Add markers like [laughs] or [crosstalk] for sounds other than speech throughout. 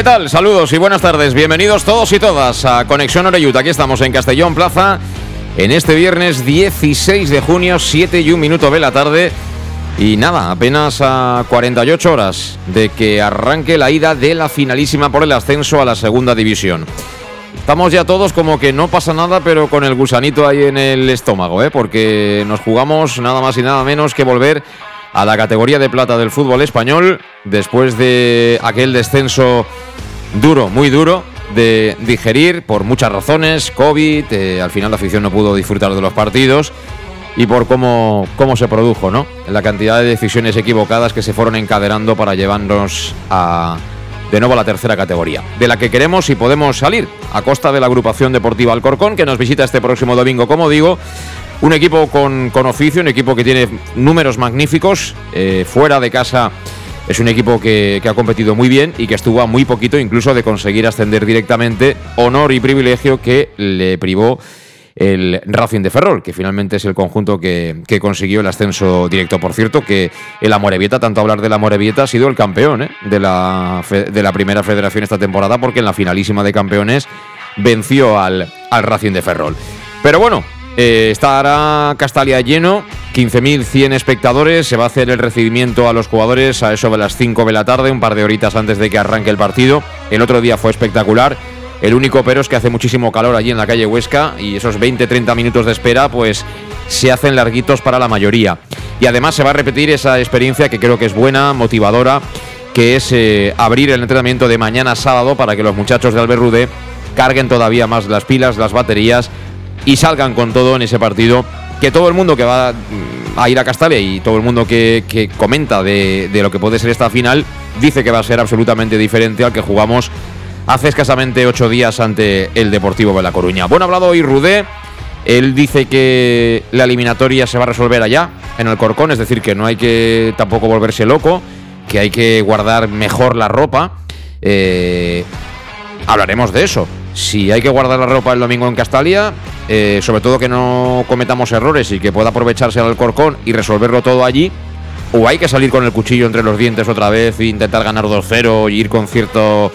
¿Qué tal? Saludos y buenas tardes. Bienvenidos todos y todas a Conexión Oreyut. Aquí estamos en Castellón Plaza en este viernes 16 de junio, 7 y un minuto de la tarde. Y nada, apenas a 48 horas de que arranque la ida de la finalísima por el ascenso a la segunda división. Estamos ya todos como que no pasa nada, pero con el gusanito ahí en el estómago, ¿eh? porque nos jugamos nada más y nada menos que volver a la categoría de plata del fútbol español después de aquel descenso duro, muy duro de digerir por muchas razones, COVID, eh, al final la afición no pudo disfrutar de los partidos y por cómo, cómo se produjo, ¿no? La cantidad de decisiones equivocadas que se fueron encadenando para llevarnos a de nuevo a la tercera categoría, de la que queremos y podemos salir a costa de la agrupación deportiva Alcorcón, que nos visita este próximo domingo, como digo, un equipo con, con oficio, un equipo que tiene números magníficos, eh, fuera de casa es un equipo que, ha competido muy bien y que estuvo a muy poquito incluso de conseguir ascender directamente, honor y privilegio que le privó el Racing de Ferrol, que finalmente es el conjunto que, consiguió el ascenso directo. Por cierto, que el Amorebieta, tanto hablar del Amorebieta, ha sido el campeón ¿eh? de, la, primera federación esta temporada, porque en la finalísima de campeones venció al Racing de Ferrol. Pero bueno, eh, estará Castalia lleno, 15.100 espectadores, se va a hacer el recibimiento a los jugadores a eso de las 5 de la tarde, un par de horitas antes de que arranque el partido. El otro día fue espectacular. El único pero es que hace muchísimo calor allí en la calle Huesca y esos 20-30 minutos de espera pues se hacen larguitos para la mayoría. Y además se va a repetir esa experiencia que creo que es buena, motivadora, que es eh, abrir el entrenamiento de mañana sábado para que los muchachos de Albert Rude carguen todavía más las pilas, las baterías y salgan con todo en ese partido. Que todo el mundo que va a ir a Castalia y todo el mundo que, que comenta de, de, lo que puede ser esta final dice que va a ser absolutamente diferente al que jugamos hace escasamente ocho días ante el Deportivo de La Coruña. Bueno, ha hablado hoy Rudé. Él dice que la eliminatoria se va a resolver allá, en el Corcón, es decir, que no hay que tampoco volverse loco, que hay que guardar mejor la ropa. Eh, hablaremos de eso. Si hay que guardar la ropa el domingo en Castalia, eh, sobre todo que no cometamos errores y que pueda aprovecharse al Corcón y resolverlo todo allí, o hay que salir con el cuchillo entre los dientes otra vez e intentar ganar 2-0 y ir con cierto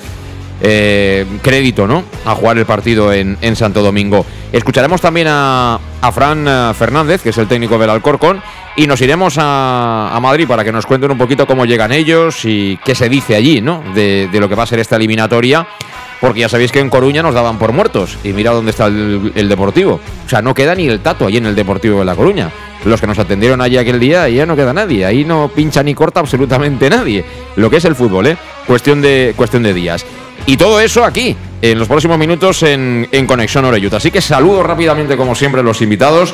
eh, crédito ¿no? a jugar el partido en, Santo Domingo. Escucharemos también a, Fran eh, Fernández, que es el técnico del Alcorcón, y nos iremos a, Madrid para que nos cuenten un poquito cómo llegan ellos y qué se dice allí ¿no? de lo que va a ser esta eliminatoria porque ya sabéis que en Coruña nos daban por muertos. Y mira dónde está el, Deportivo. O sea, no queda ni el tato allí en el Deportivo de La Coruña. Los que nos atendieron allí aquel día, ya no queda nadie. Ahí no pincha ni corta absolutamente nadie. Lo que es el fútbol, ¿eh? Cuestión de, cuestión de días. Y todo eso aquí, en los próximos minutos en, en Conexión Oreyut. Así que saludo rápidamente, como siempre, a los invitados.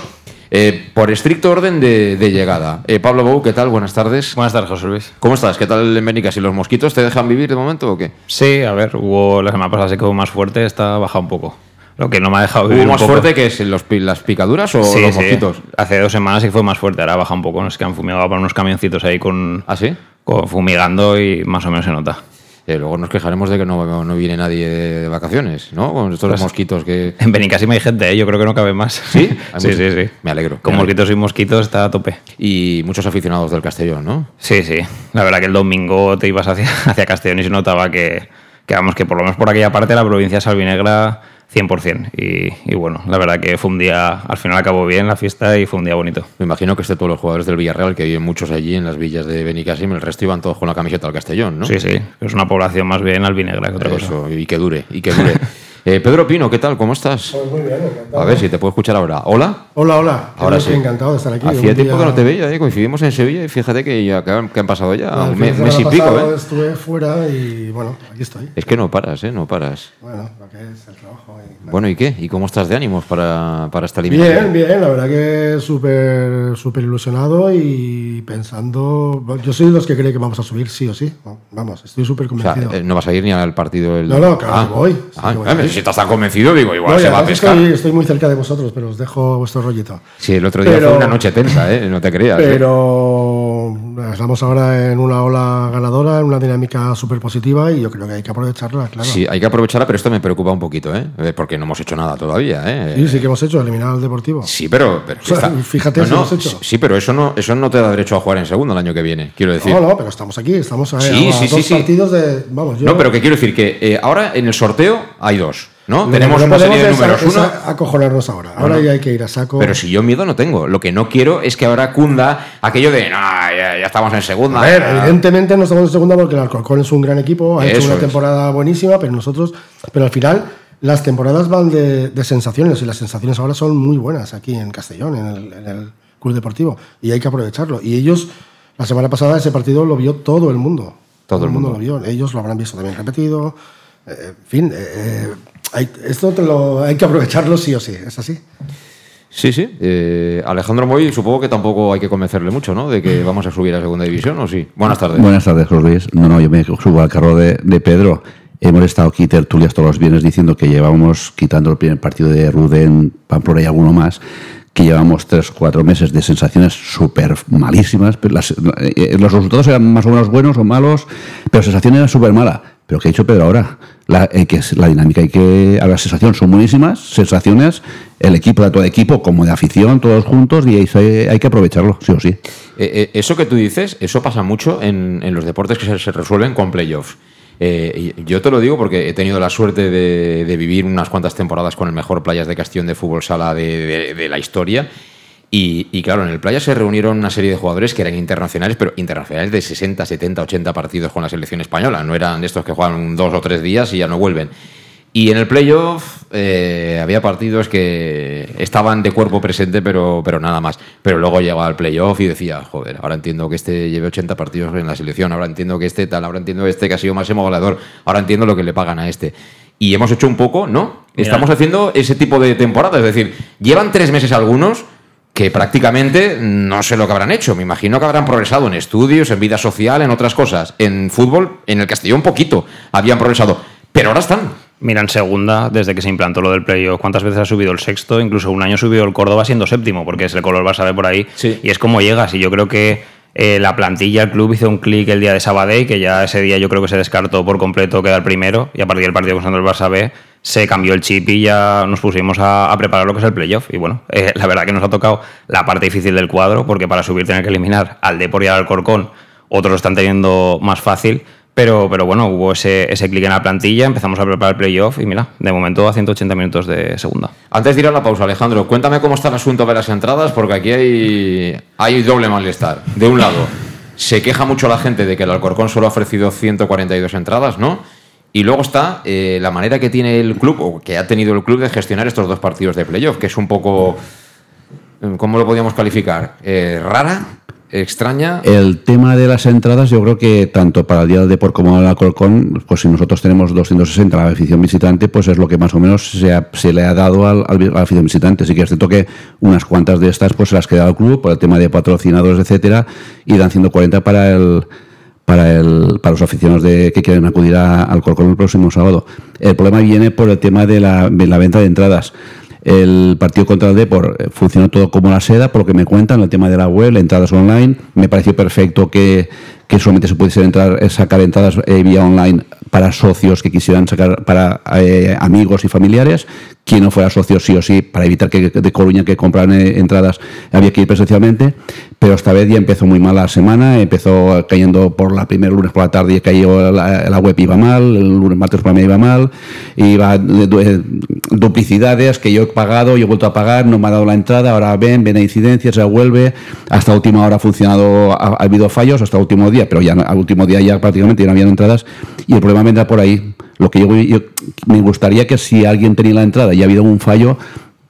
Eh, por estricto orden de, de llegada. Eh, Pablo Bou, ¿qué tal? Buenas tardes. Buenas tardes, José Luis. ¿Cómo estás? ¿Qué tal en Benicas? ¿Y los mosquitos te dejan vivir de momento o qué? Sí, a ver, hubo la semana pasada se quedó más fuerte, está bajado un poco. Lo que no me ha dejado vivir. ¿Hubo más fuerte que es los, las picaduras o sí, los sí. mosquitos? Hace dos semanas sí fue más fuerte, ahora baja un poco. Nos que han fumigado para unos camioncitos ahí con, ¿Ah, sí? con fumigando y más o menos se nota. Eh, luego nos quejaremos de que no, no viene nadie de vacaciones, ¿no? Con estos pues, mosquitos que. En Benicasima hay gente, ¿eh? yo creo que no cabe más. ¿Sí? [laughs] sí, sí, sí. Me alegro. Con me mosquitos y mosquitos está a tope. Y muchos aficionados del Castellón, ¿no? Sí, sí. La verdad que el domingo te ibas hacia, [laughs] hacia Castellón y se notaba que, que, vamos, que por lo menos por aquella parte la provincia salvinegra 100%. Y, y, bueno, la verdad que fue un día, al final acabó bien la fiesta y fue un día bonito. Me imagino que todos los jugadores del Villarreal, que viven muchos allí en las villas de Benicassim, el resto iban todos con la camiseta del Castellón, ¿no? Sí, sí, es una población más bien albinegra que otra Eso, Y que dure, y que dure. [laughs] Eh, Pedro Pino, ¿qué tal? ¿Cómo estás? Pues muy bien, encantado. A ver si te puedo escuchar ahora. ¿Hola? Hola, hola. Ahora sí. Encantado de estar aquí. Hacía tiempo que no te veía, ¿eh? coincidimos en Sevilla y fíjate que ya que han, pasado ya un mes, y pico. ¿eh? Estuve fuera y bueno, aquí estoy. Es que no paras, ¿eh? No paras. Bueno, lo que es el trabajo. Bueno, ¿y qué? ¿Y cómo estás de ánimos para, para esta eliminación? Bien, bien, la verdad que súper súper ilusionado y pensando. Yo soy de los que cree que vamos a subir sí o sí. Vamos, estoy súper convencido. O sea, ¿No vas a ir ni al partido del.? No, no, claro ah. que voy. Si estás tan convencido, digo, igual se va a pescar. Estoy, estoy, muy cerca de vosotros, pero os dejo vuestro rollito. Sí, el otro día fue una noche tensa, ¿eh? No te creas. ¿eh? Estamos ahora en una ola ganadora, en una dinámica súper positiva y yo creo que hay que aprovecharla, claro. Sí, hay que aprovecharla, pero esto me preocupa un poquito, ¿eh? eh porque no hemos hecho nada todavía, ¿eh? Sí, sí que hemos hecho, eliminar al Deportivo. Sí, pero... Fíjate si hemos hecho. Sí, pero eso no, eso no te da derecho a jugar en segundo el año que viene, quiero decir. No, no, pero estamos aquí, estamos a, sí, sí, dos partidos de... Vamos, No, pero que quiero decir que eh, ahora en el sorteo hay dos. ¿No? Tenemos una serie de números. Uno, acojonarnos ahora. Ahora ya hay que ir a saco. Pero si yo miedo no tengo. Lo que no quiero es que ahora cunda aquello de, no, ya, estamos en segunda. A ver, evidentemente no estamos en segunda porque el Alcorcón es un gran equipo, ha hecho una temporada buenísima, pero nosotros, pero al final las temporadas van de, sensaciones y las sensaciones ahora son muy buenas aquí en Castellón, en el, Club Deportivo, y hay que aprovecharlo. Y ellos, la semana pasada ese partido lo vio todo el mundo. Todo, el mundo. lo vio. Ellos lo habrán visto también repetido. Eh, en fin, eh, eh hay, esto lo, hay que aprovecharlo sí o sí, ¿es así? Sí, sí. Eh, Alejandro Moy, supongo que tampoco hay que convencerle mucho, ¿no? De que vamos a subir a segunda división, ¿o sí? Buenas tardes. Buenas tardes, José Luis. No, no, yo me subo al carro de, Pedro. Hemos estado aquí tertulias todos los viernes diciendo que llevamos quitando el primer partido de Ruden, Pamplona y alguno más, que llevamos tres, cuatro meses de sensaciones súper malísimas. Eh, los resultados eran más o menos buenos o malos, pero la sensación era súper mala. Pero ¿qué ha dicho Pedro ahora? La, eh, que es la dinámica hay que. A la sensación son buenísimas, sensaciones, el equipo de todo equipo, como de afición, todos juntos, y hay, que aprovecharlo, sí o sí. Eh, eh, eso que tú dices, eso pasa mucho en, los deportes que se, resuelven con playoffs. yo te lo digo porque he tenido la suerte de, vivir unas cuantas temporadas con el mejor playas de Castellón de fútbol sala de la historia y, claro, en el Playa se reunieron una serie de jugadores que eran internacionales, pero internacionales de 60, 70, 80 partidos con la selección española. No eran de estos que juegan dos o tres días y ya no vuelven. Y en el playoff eh, había partidos que estaban de cuerpo presente, pero, pero nada más. Pero luego llegaba al playoff y decía, joder, ahora entiendo que este lleve 80 partidos en la selección, ahora entiendo que este tal, ahora entiendo este que ha sido máximo goleador, ahora entiendo lo que le pagan a este. Y hemos hecho un poco, ¿no? Estamos haciendo ese tipo de temporada. Es decir, llevan tres meses algunos que prácticamente no sé lo que habrán hecho. Me imagino que habrán progresado en estudios, en vida social, en otras cosas. En fútbol, en el Castellón un poquito habían progresado. Pero ahora están. Mira, en segunda, desde que se implantó lo del playoff, ¿cuántas veces ha subido el sexto? Incluso un año ha subido el Córdoba siendo séptimo, porque es el color va a saber por ahí. Y es como llegas. Y yo creo que eh, la plantilla, el club hizo un clic el día de Sabadell, que ya ese día yo creo que se descartó por completo quedar primero. Y a partir del partido con el Barça B se cambió el chip y ya nos pusimos a, preparar lo que es el playoff. Y bueno, eh, la verdad que nos ha tocado la parte difícil del cuadro, porque para subir tener que eliminar al Depor y al Alcorcón, otros lo están teniendo más fácil. Pero, pero bueno, hubo ese, ese clic en la plantilla, empezamos a preparar el playoff y mira, de momento a 180 minutos de segunda. Antes de ir a la pausa, Alejandro, cuéntame cómo está el asunto de las entradas, porque aquí hay, hay doble malestar. De un lado, se queja mucho la gente de que el Alcorcón solo ha ofrecido 142 entradas, ¿no? Y luego está eh, la manera que tiene el club, o que ha tenido el club, de gestionar estos dos partidos de playoff, que es un poco. ¿Cómo lo podríamos calificar? Eh, ¿Rara? ¿Extraña? El tema de las entradas, yo creo que tanto para el Día del Deport como la Colcón, pues si nosotros tenemos 260 a la afición visitante, pues es lo que más o menos se, le ha dado al, afición visitante. Sí que es cierto que unas cuantas de estas pues se las queda al club por el tema de patrocinadores, etcétera, y dan 140 para el para, el, para los aficionados de, que quieren acudir al Corcón el próximo sábado. El problema viene por el tema de la, venta de entradas. El partido contra el Depor eh, funcionó todo como la seda, por lo que me cuentan, el tema de la web, entradas online. Me pareció perfecto que, que solamente se pudiese entrar, sacar entradas eh, vía online para socios que quisieran sacar, para eh, amigos y familiares. Quien no fuera socio, sí o sí, para evitar que de Coruña que compran eh, entradas había que ir presencialmente. Pero esta vez ya empezó muy mal la semana, empezó cayendo por la primera lunes por la tarde y cayó la, la web iba mal, el lunes martes por la iba mal, iba duplicidades que yo he pagado, yo he vuelto a pagar, no me ha dado la entrada, ahora ven, ven a incidencias, se vuelve, hasta última hora ha funcionado, ha, habido fallos hasta último día, pero ya al último día ya prácticamente ya no habían entradas y el problema vendrá por ahí. Lo que yo, me gustaría que si alguien tenía la entrada y ha habido un fallo,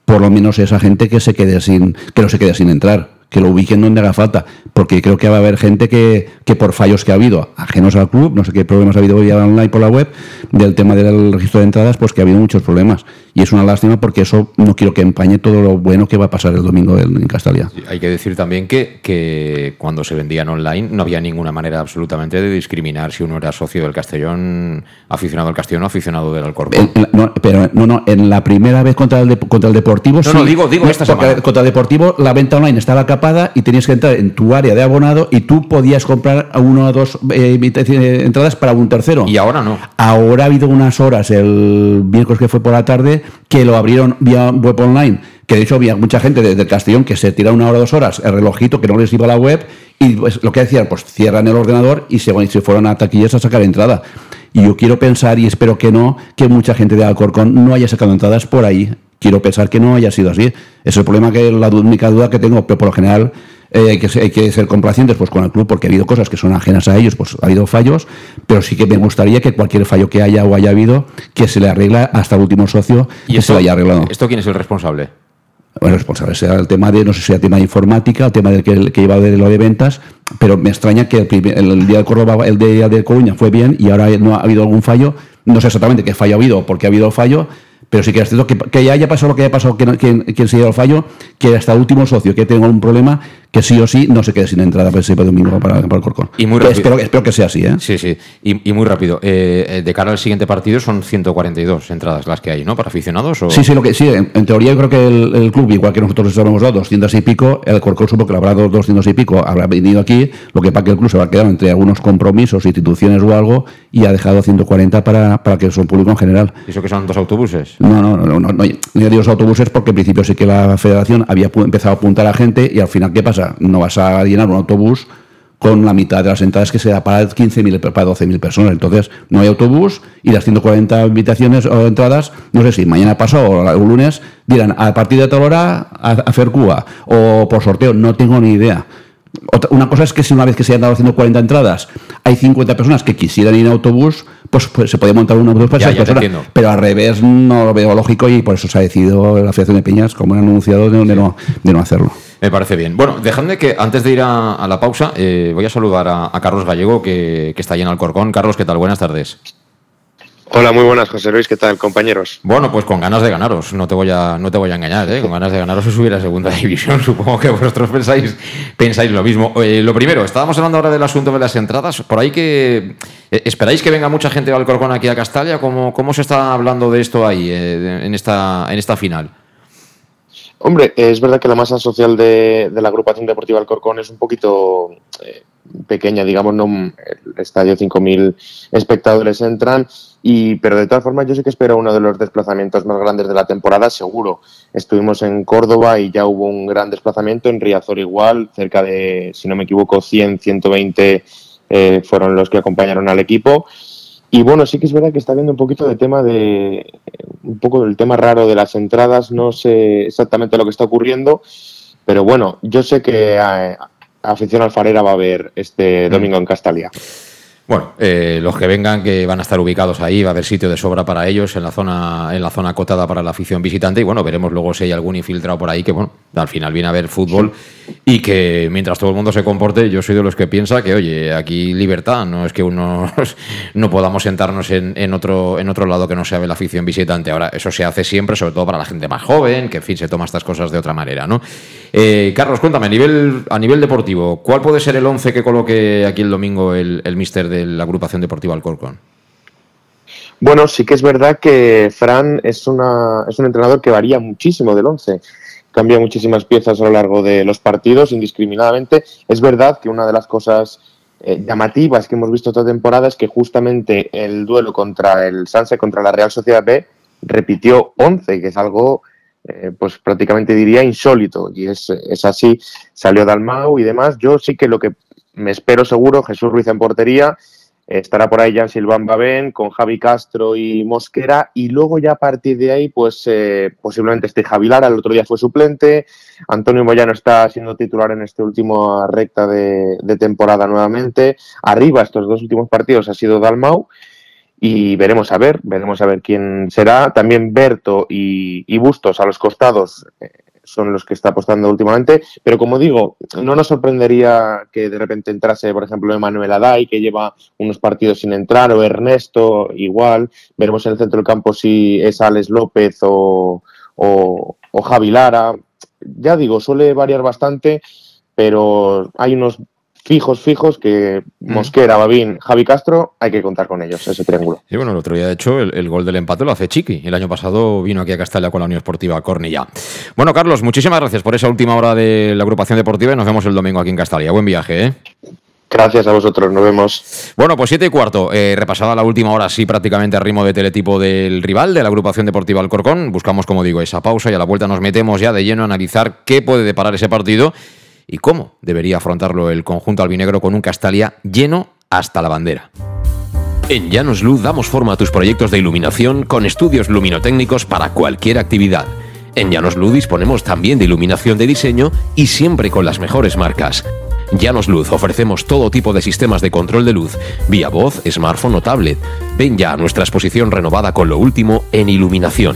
por lo menos esa gente que se quede sin, que no se quede sin entrar que lo ubiquen donde haga falta, porque creo que va a haber gente que, que por fallos que ha habido, ajenos al club, no sé qué problemas ha habido hoy online por la web, del tema del registro de entradas, pues que ha habido muchos problemas. Y es una lástima porque eso no quiero que empañe todo lo bueno que va a pasar el domingo en, Castalia. hay que decir también que, que cuando se vendían online no había ninguna manera absolutamente de discriminar si uno era socio del Castellón, aficionado al Castellón o aficionado del Alcorcón. no, pero no, no, en la primera vez contra el, contra el Deportivo... No, no, digo, digo esta semana. Contra el Deportivo la venta online estaba y tenías que entrar en tu de abonado y tú podías comprar a uno o dos eh, entradas para un tercero. Y ahora no. Ahora ha habido unas horas, el miércoles que fue por la tarde, que lo abrieron vía web online. Que de hecho había mucha gente desde el Castellón que se tira una hora o dos horas el relojito que no les iba a la web y pues, lo que decían, pues cierran el ordenador y se, se fueron a taquillas a sacar entrada. Y yo quiero pensar, y espero que no, que mucha gente de Alcorcón no haya sacado entradas por ahí quiero pensar que no haya sido así. Es el problema que la única duda que tengo, pero por lo general eh, hay, que, hay, que, ser complacientes pues, con el club porque ha habido cosas que son ajenas a ellos, pues ha habido fallos, pero sí que me gustaría que cualquier fallo que haya o haya habido, que se le arregla hasta el último socio ¿Y que se le haya arreglado. ¿Esto quién es el responsable? Bueno, responsable sea el tema de, no sé si sea el tema de informática, el tema del que, que lleva de lo de ventas, pero me extraña que el, día de Córdoba, el día de Coruña fue bien y ahora no ha habido algún fallo. No sé exactamente qué fallo ha habido, porque ha habido fallo, pero sí que es cierto que, que ya haya pasado lo que haya pasado, quien, quien, se lleva el fallo, que hasta el último socio que tenga un problema, que sí o sí no se quede sin entrada para ese domingo para, para el Corcón. Y muy rápido. Espero, que sea así, ¿eh? Sí, sí. Y, muy rápido. Eh, eh, de cara al siguiente partido son 142 entradas las que hay, ¿no? Para aficionados. ¿o? Sí, sí, lo que, sí. En, teoría yo creo que el, club, igual que nosotros les hemos dado 200 y pico, el Corcón supo que le habrá dado 200 y pico, habrá venido aquí, lo que pasa que el club se va a quedar entre algunos compromisos, instituciones o algo, y ha dejado 140 para, para que son público en general. ¿Y eso que son dos autobuses? No, no, no, no, no, no digo autobuses porque en principio sí que la federación había empezado a apuntar a gente y al final, ¿qué pasa? No vas a llenar un autobús con la mitad de las entradas que sea para 15.000, para 12.000 personas. Entonces, no hay autobús y las 140 invitaciones o entradas, no sé si mañana pasado o el lunes, dirán a partir de tal hora a, a Fercúa o por sorteo, no tengo ni idea una cosa es que si una vez que se han dado 140 entradas hay 50 personas que quisieran ir en autobús, pues, pues se podía montar un autobús para esas personas. Pero al revés no lo veo lógico y por eso se ha decidido la Federación de Peñas, como han anunciado, de, no, de no hacerlo. Me parece bien. Bueno, dejadme que antes de ir a, la pausa, eh, voy a saludar a, Carlos Gallego, que, que está ahí en Alcorcón. Carlos, ¿qué tal? Buenas tardes. Hola, muy buenas, José Luis, ¿qué tal, compañeros? Bueno, pues con ganas de ganaros, no te voy a, no te voy a engañar, ¿eh? con ganas de ganaros y subir a segunda [laughs] división, supongo que vosotros pensáis, pensáis lo mismo. Eh, lo primero, estábamos hablando ahora del asunto de las entradas, por ahí que esperáis que venga mucha gente de Alcorcón aquí a Castalia, ¿cómo, cómo se está hablando de esto ahí, en, esta, en esta final? Hombre, es verdad que la masa social de, la agrupación deportiva Alcorcón es un poquito pequeña, digamos, no el estadio 5.000 espectadores entran y, pero de todas formas, yo sí que espero uno de los desplazamientos más grandes de la temporada, seguro. Estuvimos en Córdoba y ya hubo un gran desplazamiento, en Riazor igual, cerca de, si no me equivoco, 100, 120 eh, fueron los que acompañaron al equipo. Y bueno, sí que es verdad que está viendo un poquito de tema de, un poco del tema raro de las entradas, no sé exactamente lo que está ocurriendo, pero bueno, yo sé que a, a afición alfarera va a haber este mm. domingo en Castalia. Bueno, eh, los que vengan, que van a estar ubicados ahí, va a haber sitio de sobra para ellos en la zona, en la zona acotada para la afición visitante. Y bueno, veremos luego si hay algún infiltrado por ahí que, bueno, al final viene a ver fútbol y que mientras todo el mundo se comporte, yo soy de los que piensa que, oye, aquí libertad, no es que uno [laughs] no podamos sentarnos en, otro, en otro lado que no sea la afición visitante. Ahora, eso se hace siempre, sobre todo para la gente más joven, que en fin se toma estas cosas de otra manera, ¿no? Eh, Carlos, cuéntame, a nivel, a nivel deportivo, ¿cuál puede ser el 11 que coloque aquí el domingo el mister de la agrupación deportiva Alcorcón? Bueno, sí que es verdad que Fran es, una, es un entrenador que varía muchísimo del 11 cambia muchísimas piezas a lo largo de los partidos indiscriminadamente. Es verdad que una de las cosas eh, llamativas que hemos visto esta temporada es que justamente el duelo contra el Sanse, contra la Real Sociedad B, repitió 11, que es algo eh, pues prácticamente diría insólito. Y es, es así, salió Dalmau y demás. Yo sí que lo que me espero seguro, Jesús Ruiz en portería, estará por ahí Jan Silván Babén con Javi Castro y Mosquera. Y luego ya a partir de ahí pues eh, posiblemente esté Javi Lara, el otro día fue suplente, Antonio Moyano está siendo titular en este último recta de, temporada nuevamente, arriba estos dos últimos partidos ha sido Dalmau. Y veremos a ver, veremos a ver quién será, también Berto y, y Bustos a los costados eh, son los que está apostando últimamente. Pero como digo, no nos sorprendería que de repente entrase, por ejemplo, Emanuel Aday, que lleva unos partidos sin entrar, o Ernesto, igual. Veremos en el centro del campo si es Alex López o, o, o Javi Lara. Ya digo, suele variar bastante, pero hay unos fijos, fijos, que mm. Mosquera, Babín, Javi Castro, hay que contar con ellos, ese triángulo. Y bueno, el otro día, de hecho, el, gol del empate lo hace Chiqui. El año pasado vino aquí a Castalla con la Unión Esportiva Cornilla. Bueno, Carlos, muchísimas gracias por esa última hora de la agrupación deportiva y nos vemos el domingo aquí en Castalla. Buen viaje, ¿eh? Gracias a vosotros, nos vemos. Bueno, pues siete y cuarto, eh, repasada la última hora, sí, prácticamente a ritmo de teletipo del rival, de la agrupación deportiva Alcorcón. Buscamos, como digo, esa pausa y a la vuelta nos metemos ya de lleno a analizar qué puede deparar ese partido y cómo debería afrontarlo el conjunto albinegro con un Castalia lleno hasta la bandera. En Llanos Luz damos forma a tus proyectos de iluminación con estudios luminotécnicos para cualquier actividad. En Llanos Luz disponemos también de iluminación de diseño y siempre con las mejores marcas. Llanos Luz ofrecemos todo tipo de sistemas de control de luz, vía voz, smartphone o tablet. Ven ya a nuestra exposición renovada con lo último en iluminación.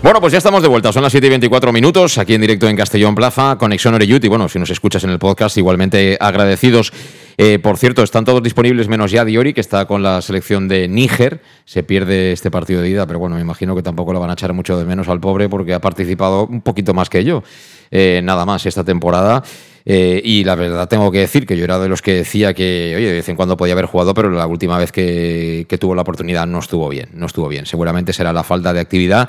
Bueno, pues ya estamos de vuelta. Son las 7 y 24 minutos aquí en directo en Castellón Plaza, Conexión Oreyut. Y bueno, si nos escuchas en el podcast, igualmente agradecidos. Eh, por cierto, están todos disponibles menos ya Diori, que está con la selección de Níger. Se pierde este partido de ida, pero bueno, me imagino que tampoco lo van a echar mucho de menos al pobre porque ha participado un poquito más que yo. Eh, nada más esta temporada. Eh, y la verdad tengo que decir que yo era de los que decía que, oye, de vez en cuando podía haber jugado, pero la última vez que, que tuvo la oportunidad no estuvo bien, no estuvo bien. Seguramente será la falta de actividad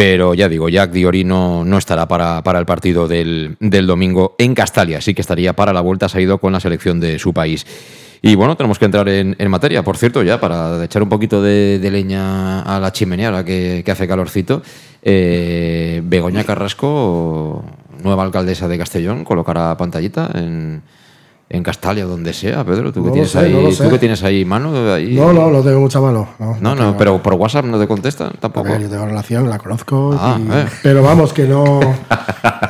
pero ya digo, Jack Diori no, no estará para, el partido del, domingo en Castalia, sí que estaría para la vuelta, se ha ido con la selección de su país. Y bueno, tenemos que entrar en, materia, por cierto, ya para echar un poquito de, de leña a la chimenea, ahora que, que hace calorcito. Eh, Begoña Carrasco, nueva alcaldesa de Castellón, colocará pantallita en, en Castalia, donde sea, Pedro. ¿Tú, No que, tienes sé, ahí, no ¿tú que tienes ahí mano? Ahí? No, no, no tengo mucha mano. No, No, no, pero por WhatsApp no te contestan tampoco. Ver, yo tengo relación, la conozco. Ah, y- eh. Pero vamos, que no.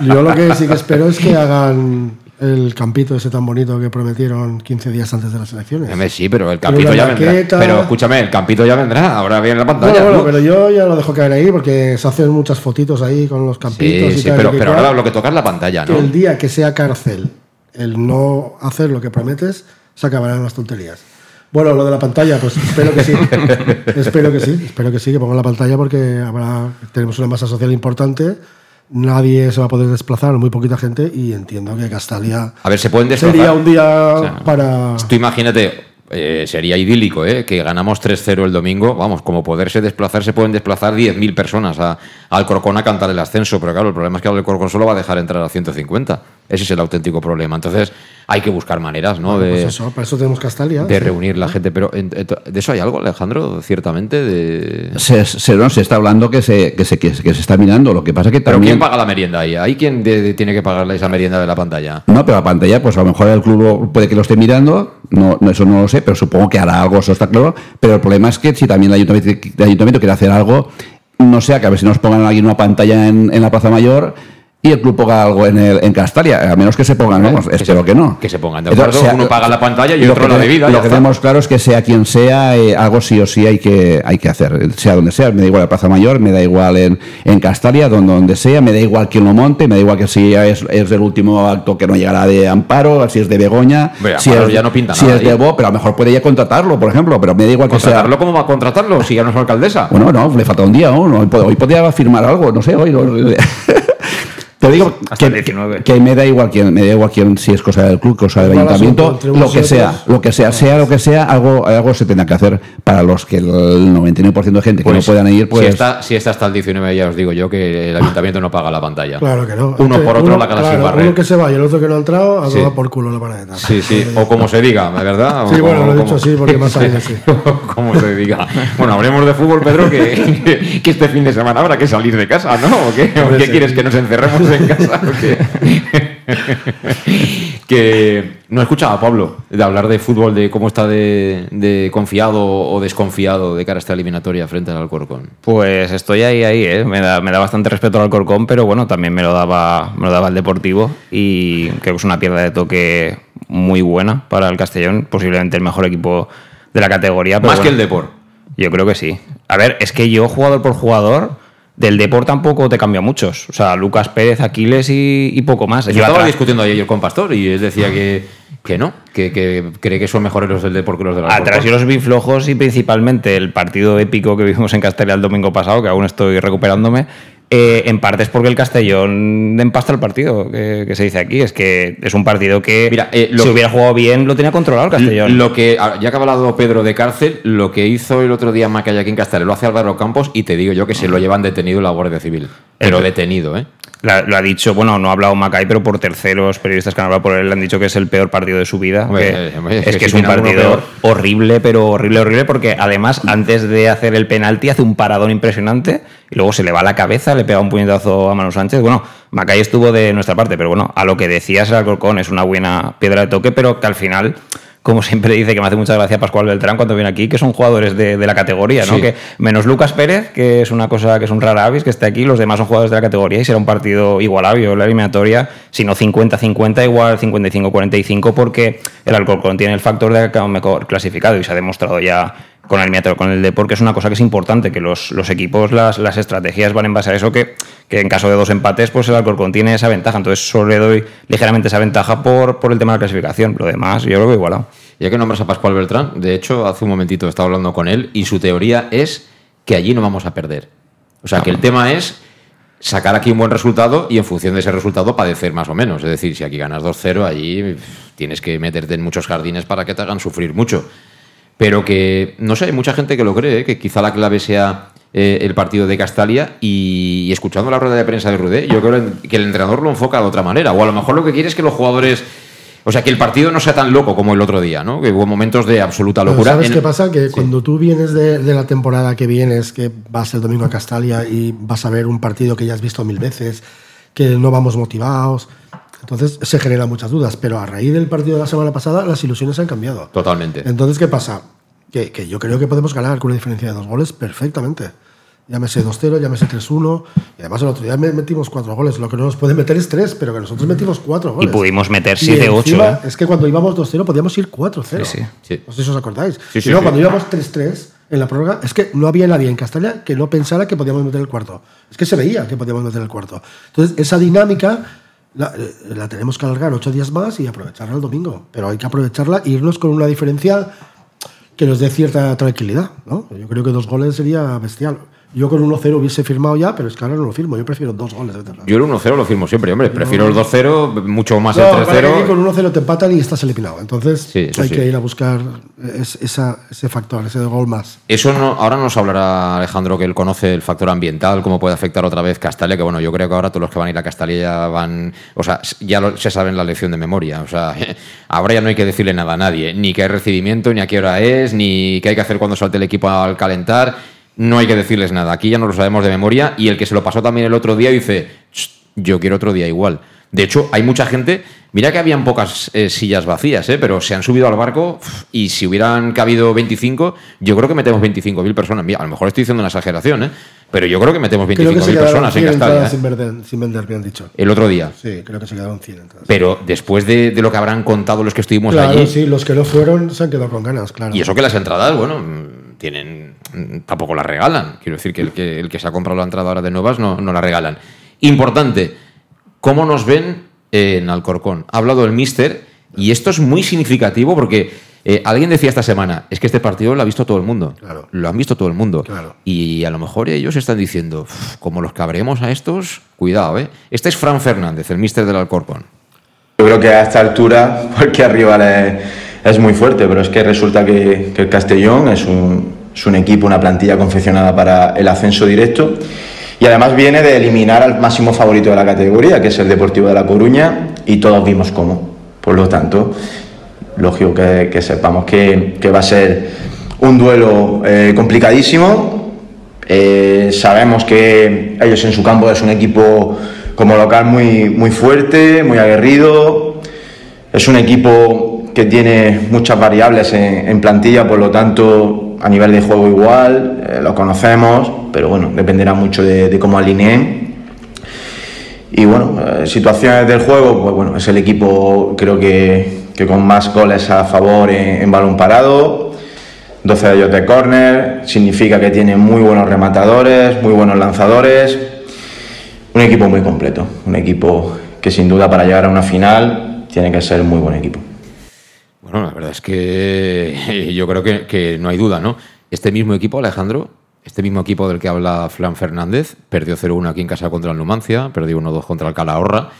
Yo lo que sí que espero es que hagan el campito ese tan bonito que prometieron 15 días antes de las elecciones. Sí, pero el campito ya vendrá. Pero escúchame, el campito ya vendrá. Ahora viene la pantalla. Bueno, bueno, ¿no? pero yo ya lo dejo caer ahí porque se hacen muchas fotitos ahí con los campitos Sí, y sí, tal. pero, y ahora lo que toca es la pantalla, Que ¿no? el día que sea cárcel el no hacer lo que prometes, se acabarán las tonterías. Bueno, lo de la pantalla, pues espero que sí. [laughs] espero que sí, espero que sí, que pongan la pantalla porque habrá, tenemos una masa social importante, nadie se va a poder desplazar, muy poquita gente, y entiendo que Castalia A ver, se pueden desplazar. sería un día O sea, para... Tú imagínate, eh, sería idílico, ¿eh? Que ganamos 3-0 el domingo. Vamos, como poderse desplazar, se pueden desplazar 10.000 personas a, al Corcón a cantar el ascenso. Pero claro, el problema es que ahora el Corcón solo va a dejar entrar a 150. Ese es el auténtico problema. Entonces, hay que buscar maneras, ¿no? De, Pues eso, para eso tenemos Castalia. de reunir la gente. Pero, en- en- ¿de eso hay algo, Alejandro? Ciertamente. De... Se, se- no, se está hablando que se, que, se, que, se- que se está mirando. Lo que pasa que Pero también. ¿quién paga la merienda ahí? ¿Hay quien de- de- tiene que pagarle esa merienda de la pantalla? No, pero la pantalla, pues a lo mejor el club puede que lo esté mirando, no, no, eso no lo sé, pero supongo que hará algo, eso está claro. Pero el problema es que si también el ayuntamiento, el ayuntamiento quiere hacer algo, no sé, que a ver si nos pongan aquí una pantalla en, en la Plaza Mayor y el club ponga algo en, el, en Castalia, a menos que se pongan, espero que no. Que se pongan de Entonces, acuerdo, sea- uno paga la pantalla y otro que la debida. Lo que está. tenemos claro es que sea quien sea, eh, algo sí o sí hay que, hay que hacer, sea donde sea. Me da igual la Plaza Mayor, me da igual en, en Castalia, donde, donde sea, me da igual quien lo monte, me da igual que si es, es el último acto que no llegará de Amparo, si es de Begoña, Hombre, si es, ya no pinta si nada es de. Bo, pero a lo mejor puede ya contratarlo, por ejemplo, pero me da igual que sea. ¿Contratarlo? ¿Cómo va a contratarlo si ya no es alcaldesa? Bueno, no, le falta un día pod- hoy podría firmar algo, no sé, hoy. no- [laughs] Te digo Hasta que, el 19. que me da igual quién, me da igual quién, si es cosa del club, cosa del ayuntamiento, lo que sea, otros. lo que sea, sea lo que sea, algo, algo se tendrá que hacer para los que el 99% de gente que no Pues, puedan ir, pues si, está, si está hasta el 19, ya os digo yo que el ayuntamiento no paga la pantalla. Claro que no. Uno Este, por otro uno- la cara claro, sin barrer. Uno que se va y el otro que no ha entrado, a Sí. por culo la paradeta. Sí, sí, [laughs] o como se diga, ¿verdad? O Sí, bueno, lo he dicho así porque ha salido así. [laughs] como se diga. Bueno, hablemos de fútbol, Pedro, que, [laughs] que- este fin de semana habrá que salir de casa, ¿no? ¿O qué, ¿O qué quieres? ¿Que nos encerremos [laughs] en casa? Que no he escuchado a Pablo de hablar de fútbol, de cómo está de, de confiado o desconfiado de cara a esta eliminatoria frente al Alcorcón. Pues estoy ahí, ahí, ¿eh? Me da, me da bastante respeto al Alcorcón, pero bueno, también me lo daba, me lo daba el Deportivo y creo que es una pierda de toque muy buena para el Castellón, posiblemente el mejor equipo de la categoría. Más que el Depor. Yo creo que sí. A ver, es que yo, jugador por jugador, del Deport tampoco te cambia muchos. O sea, Lucas Pérez, Aquiles y, y poco más. Yo estaba atrás- discutiendo ayer con Pastor y él decía que, que no, que, que cree que son mejores los del Depor que los del Alcorcón. Atrás yo los vi flojos y principalmente el partido épico que vimos en Castellón el domingo pasado, que aún estoy recuperándome, eh, en parte es porque el Castellón empasta el partido, que, que se dice aquí. Es que es un partido que Mira, eh, lo si que- hubiera jugado bien lo tenía controlado el Castellón. Lo que, ya que ha hablado Pedro de cárcel, lo que hizo el otro día Macaya aquí en Castellón lo hace Álvaro Campos y te digo yo que se lo llevan detenido la Guardia Civil. Pero El- detenido, ¿eh? La- lo ha dicho, bueno, no ha hablado Macay, pero por terceros periodistas que han hablado por él le han dicho que es el peor partido de su vida. Hombre, que- eh, hombre, es que que es un partido horrible, pero horrible, horrible, porque además antes de hacer el penalti hace un paradón impresionante y luego se le va la cabeza, le pega un puñetazo a Manu Sánchez. Bueno, Macay estuvo de nuestra parte, pero bueno, a lo que decías el Alcorcón es una buena piedra de toque, pero que al final como siempre dice, que me hace mucha gracia Pascual Beltrán cuando viene aquí, que son jugadores de, la categoría, ¿no? Que menos Lucas Pérez, que es una cosa que es un rara avis que esté aquí, los demás son jugadores de la categoría y será un partido igualable la eliminatoria, sino 50-50, igual 55-45, porque el Alcorcón tiene el factor de que mejor clasificado y se ha demostrado ya con el con el deporte, es una cosa que es importante, que los, equipos, las, las, estrategias van en base a eso, que, que, en caso de dos empates, pues el Alcorcón tiene esa ventaja. Entonces solo le doy ligeramente esa ventaja por, por el tema de la clasificación. Lo demás, yo lo veo igualado. Ya que nombras a Pascual Beltrán, de hecho, hace un momentito estaba hablando con él y su teoría es que allí no vamos a perder. O sea, que el tema es sacar aquí un buen resultado y en función de ese resultado padecer más o menos. Es decir, si aquí ganas 2-0, allí tienes que meterte en muchos jardines para que te hagan sufrir mucho pero que, no sé, hay mucha gente que lo cree, que quizá la clave sea eh, el partido de Castalia y, escuchando la rueda de prensa de Rudé, yo creo que el entrenador lo enfoca de otra manera, o a lo mejor lo que quiere es que los jugadores... O sea, que el partido no sea tan loco como el otro día, ¿no? Que hubo momentos de absoluta locura. ¿Sabes qué pasa? Que cuando tú vienes de, de, la temporada que vienes, que vas el domingo a Castalia y vas a ver un partido que ya has visto mil veces, que no vamos motivados, entonces se generan muchas dudas, pero a raíz del partido de la semana pasada las ilusiones han cambiado. Totalmente. Entonces, ¿qué pasa? Que, que yo creo que podemos ganar con una diferencia de dos goles perfectamente. Llámese 2-0, llámese 3-1. Y además el otro día metimos cuatro goles. Lo que no nos pueden meter es tres, pero que nosotros metimos cuatro goles. Y pudimos meter 7-8. ¿eh? Es que cuando íbamos 2-0 podíamos ir 4-0. Sí, sí. No sé si os acordáis. Sí, sí, no, cuando íbamos 3-3 en la prórroga, es que no había nadie en Castalia que no pensara que podíamos meter el cuarto. Es que se veía que podíamos meter el cuarto. Entonces, esa dinámica eh, la, tenemos que alargar ocho días más y aprovecharla el domingo. Pero hay que aprovecharla e irnos con una diferencia que nos dé cierta tranquilidad. ¿no? Yo creo que dos goles sería bestial. Yo con 1-0 hubiese firmado ya, pero es que ahora no lo firmo. Yo prefiero dos goles. De Yo el 1-0 lo firmo siempre, hombre. Prefiero el 2-0, mucho más el 3-0. Con 1-0 te empatan y estás eliminado. Entonces hay que ir a buscar ese factor, ese gol más. Eso no, ahora nos hablará Alejandro, que él conoce el factor ambiental, cómo puede afectar otra vez Castalia, que bueno, yo creo que ahora todos los que van a ir a Castalia ya van. O sea, ya se saben la lección de memoria. O sea, [laughs] ahora ya no hay que decirle nada a nadie. Ni que hay recibimiento, ni a qué hora es, ni qué hay que hacer cuando salte el equipo al calentar no hay que decirles nada. Aquí ya no lo sabemos de memoria y el que se lo pasó también el otro día dice, yo quiero otro día igual. De hecho, hay mucha gente, mira que habían pocas eh, sillas vacías, eh, pero se han subido al barco y si hubieran cabido 25, yo creo que metemos 25.000 personas. a lo mejor estoy diciendo una exageración, ¿eh? pero yo creo que metemos 25.000 personas en Castalia. Sin vender, sin vender, bien dicho. El otro día. Sí, creo que se quedaron 100 Pero después de, lo que habrán contado los que estuvimos claro, allí. sí, los que no fueron se han quedado con ganas, claro. Y eso que las entradas, bueno, tienen tampoco la regalan. Quiero decir que el que, el que se ha comprado la entrada ahora de nuevas no, no la regalan. Importante, ¿cómo nos ven en Alcorcón? Ha hablado el Mister y esto es muy significativo porque eh, alguien decía esta semana, es que este partido lo ha visto todo el mundo. Lo han visto todo el mundo. Y a lo mejor ellos están diciendo, como los cabremos a estos, cuidado, ¿eh? Este es Fran Fernández, el Mister del Alcorcón. Yo creo que a esta altura, [laughs] porque arriba es muy fuerte, pero es que resulta que, el Castellón es un, es un equipo, una plantilla confeccionada para el ascenso directo y además viene de eliminar al máximo favorito de la categoría, que es el Deportivo de La Coruña, y todos vimos cómo. Por lo tanto, lógico que, sepamos que, va a ser un duelo eh, complicadísimo. Eh, sabemos que ellos en su campo es un equipo como local muy, muy fuerte, muy aguerrido. Es un equipo que tiene muchas variables en plantilla, por lo tanto a nivel de juego igual, eh, lo conocemos, pero bueno, dependerá mucho de, cómo alineen. Y bueno, eh, situaciones del juego, pues bueno, es el equipo creo que, que con más goles a favor en, balón parado, 12 de ellos de córner, significa que tiene muy buenos rematadores, muy buenos lanzadores, un equipo muy completo, un equipo que sin duda para llegar a una final tiene que ser muy buen equipo. Bueno, la verdad es que yo creo que, no hay duda, ¿no? Este mismo equipo, Alejandro, este mismo equipo del que habla Flan Fernández, perdió 0-1 aquí en casa contra el Numancia, perdió 1-2 contra el Calahorra.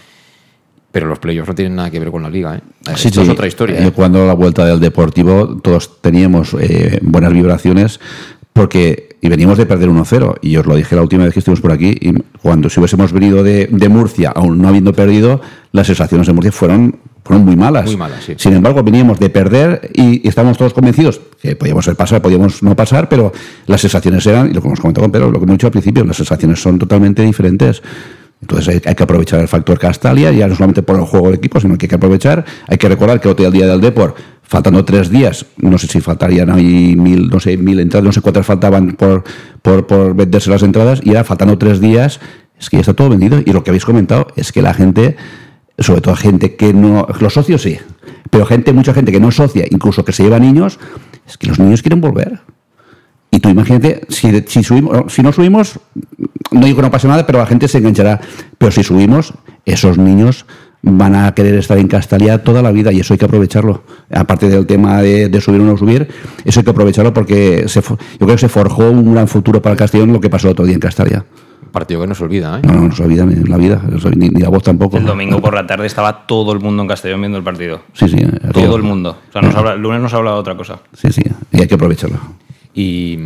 Pero los playoffs no tienen nada que ver con la liga. ¿eh? Sí, Esto es otra historia. ¿eh? Cuando la vuelta del Deportivo todos teníamos eh, buenas vibraciones porque y venimos de perder 1-0 y os lo dije la última vez que estuvimos por aquí y cuando si hubiésemos venido de, de Murcia aún no habiendo perdido las sensaciones de Murcia fueron fueron muy malas. Muy malas sí. Sin embargo, veníamos de perder y, estábamos todos convencidos que podíamos pasar, podíamos no pasar, pero las sensaciones eran, y lo que hemos comentado con Pedro, lo que hemos dicho al principio, las sensaciones son totalmente diferentes. Entonces hay, que aprovechar el factor Castalia, ya no solamente por el juego de equipo, sino que hay que aprovechar. Hay que recordar que otro día del Deport faltando tres días, no sé si faltarían ahí mil, no sé, mil entradas, no sé cuántas faltaban por, por, por venderse las entradas, y ahora faltando tres días, es que ya está todo vendido. Y lo que habéis comentado es que la gente, sobre todo gente que no, los socios sí, pero gente, mucha gente que no socia, incluso que se lleva niños, es que los niños quieren volver. Y tú imagínate, si, si, subimos, si no subimos, no digo que no pase nada, pero la gente se enganchará. Pero si subimos, esos niños van a querer estar en Castalia toda la vida y eso hay que aprovecharlo. Aparte del tema de, subir o no subir, eso hay que aprovecharlo porque se, yo creo que se forjó un gran futuro para el Castellón lo que pasó otro día en Castalia. Partido que no se olvida, ¿eh? No, no, no se olvida en la vida, ni, la voz tampoco. El domingo por la tarde estaba todo el mundo en Castellón viendo el partido. Sí, sí. Todo el mundo. O sea, nos habla, el lunes nos ha hablado de otra cosa. Sí, sí, y hay que aprovecharlo. Y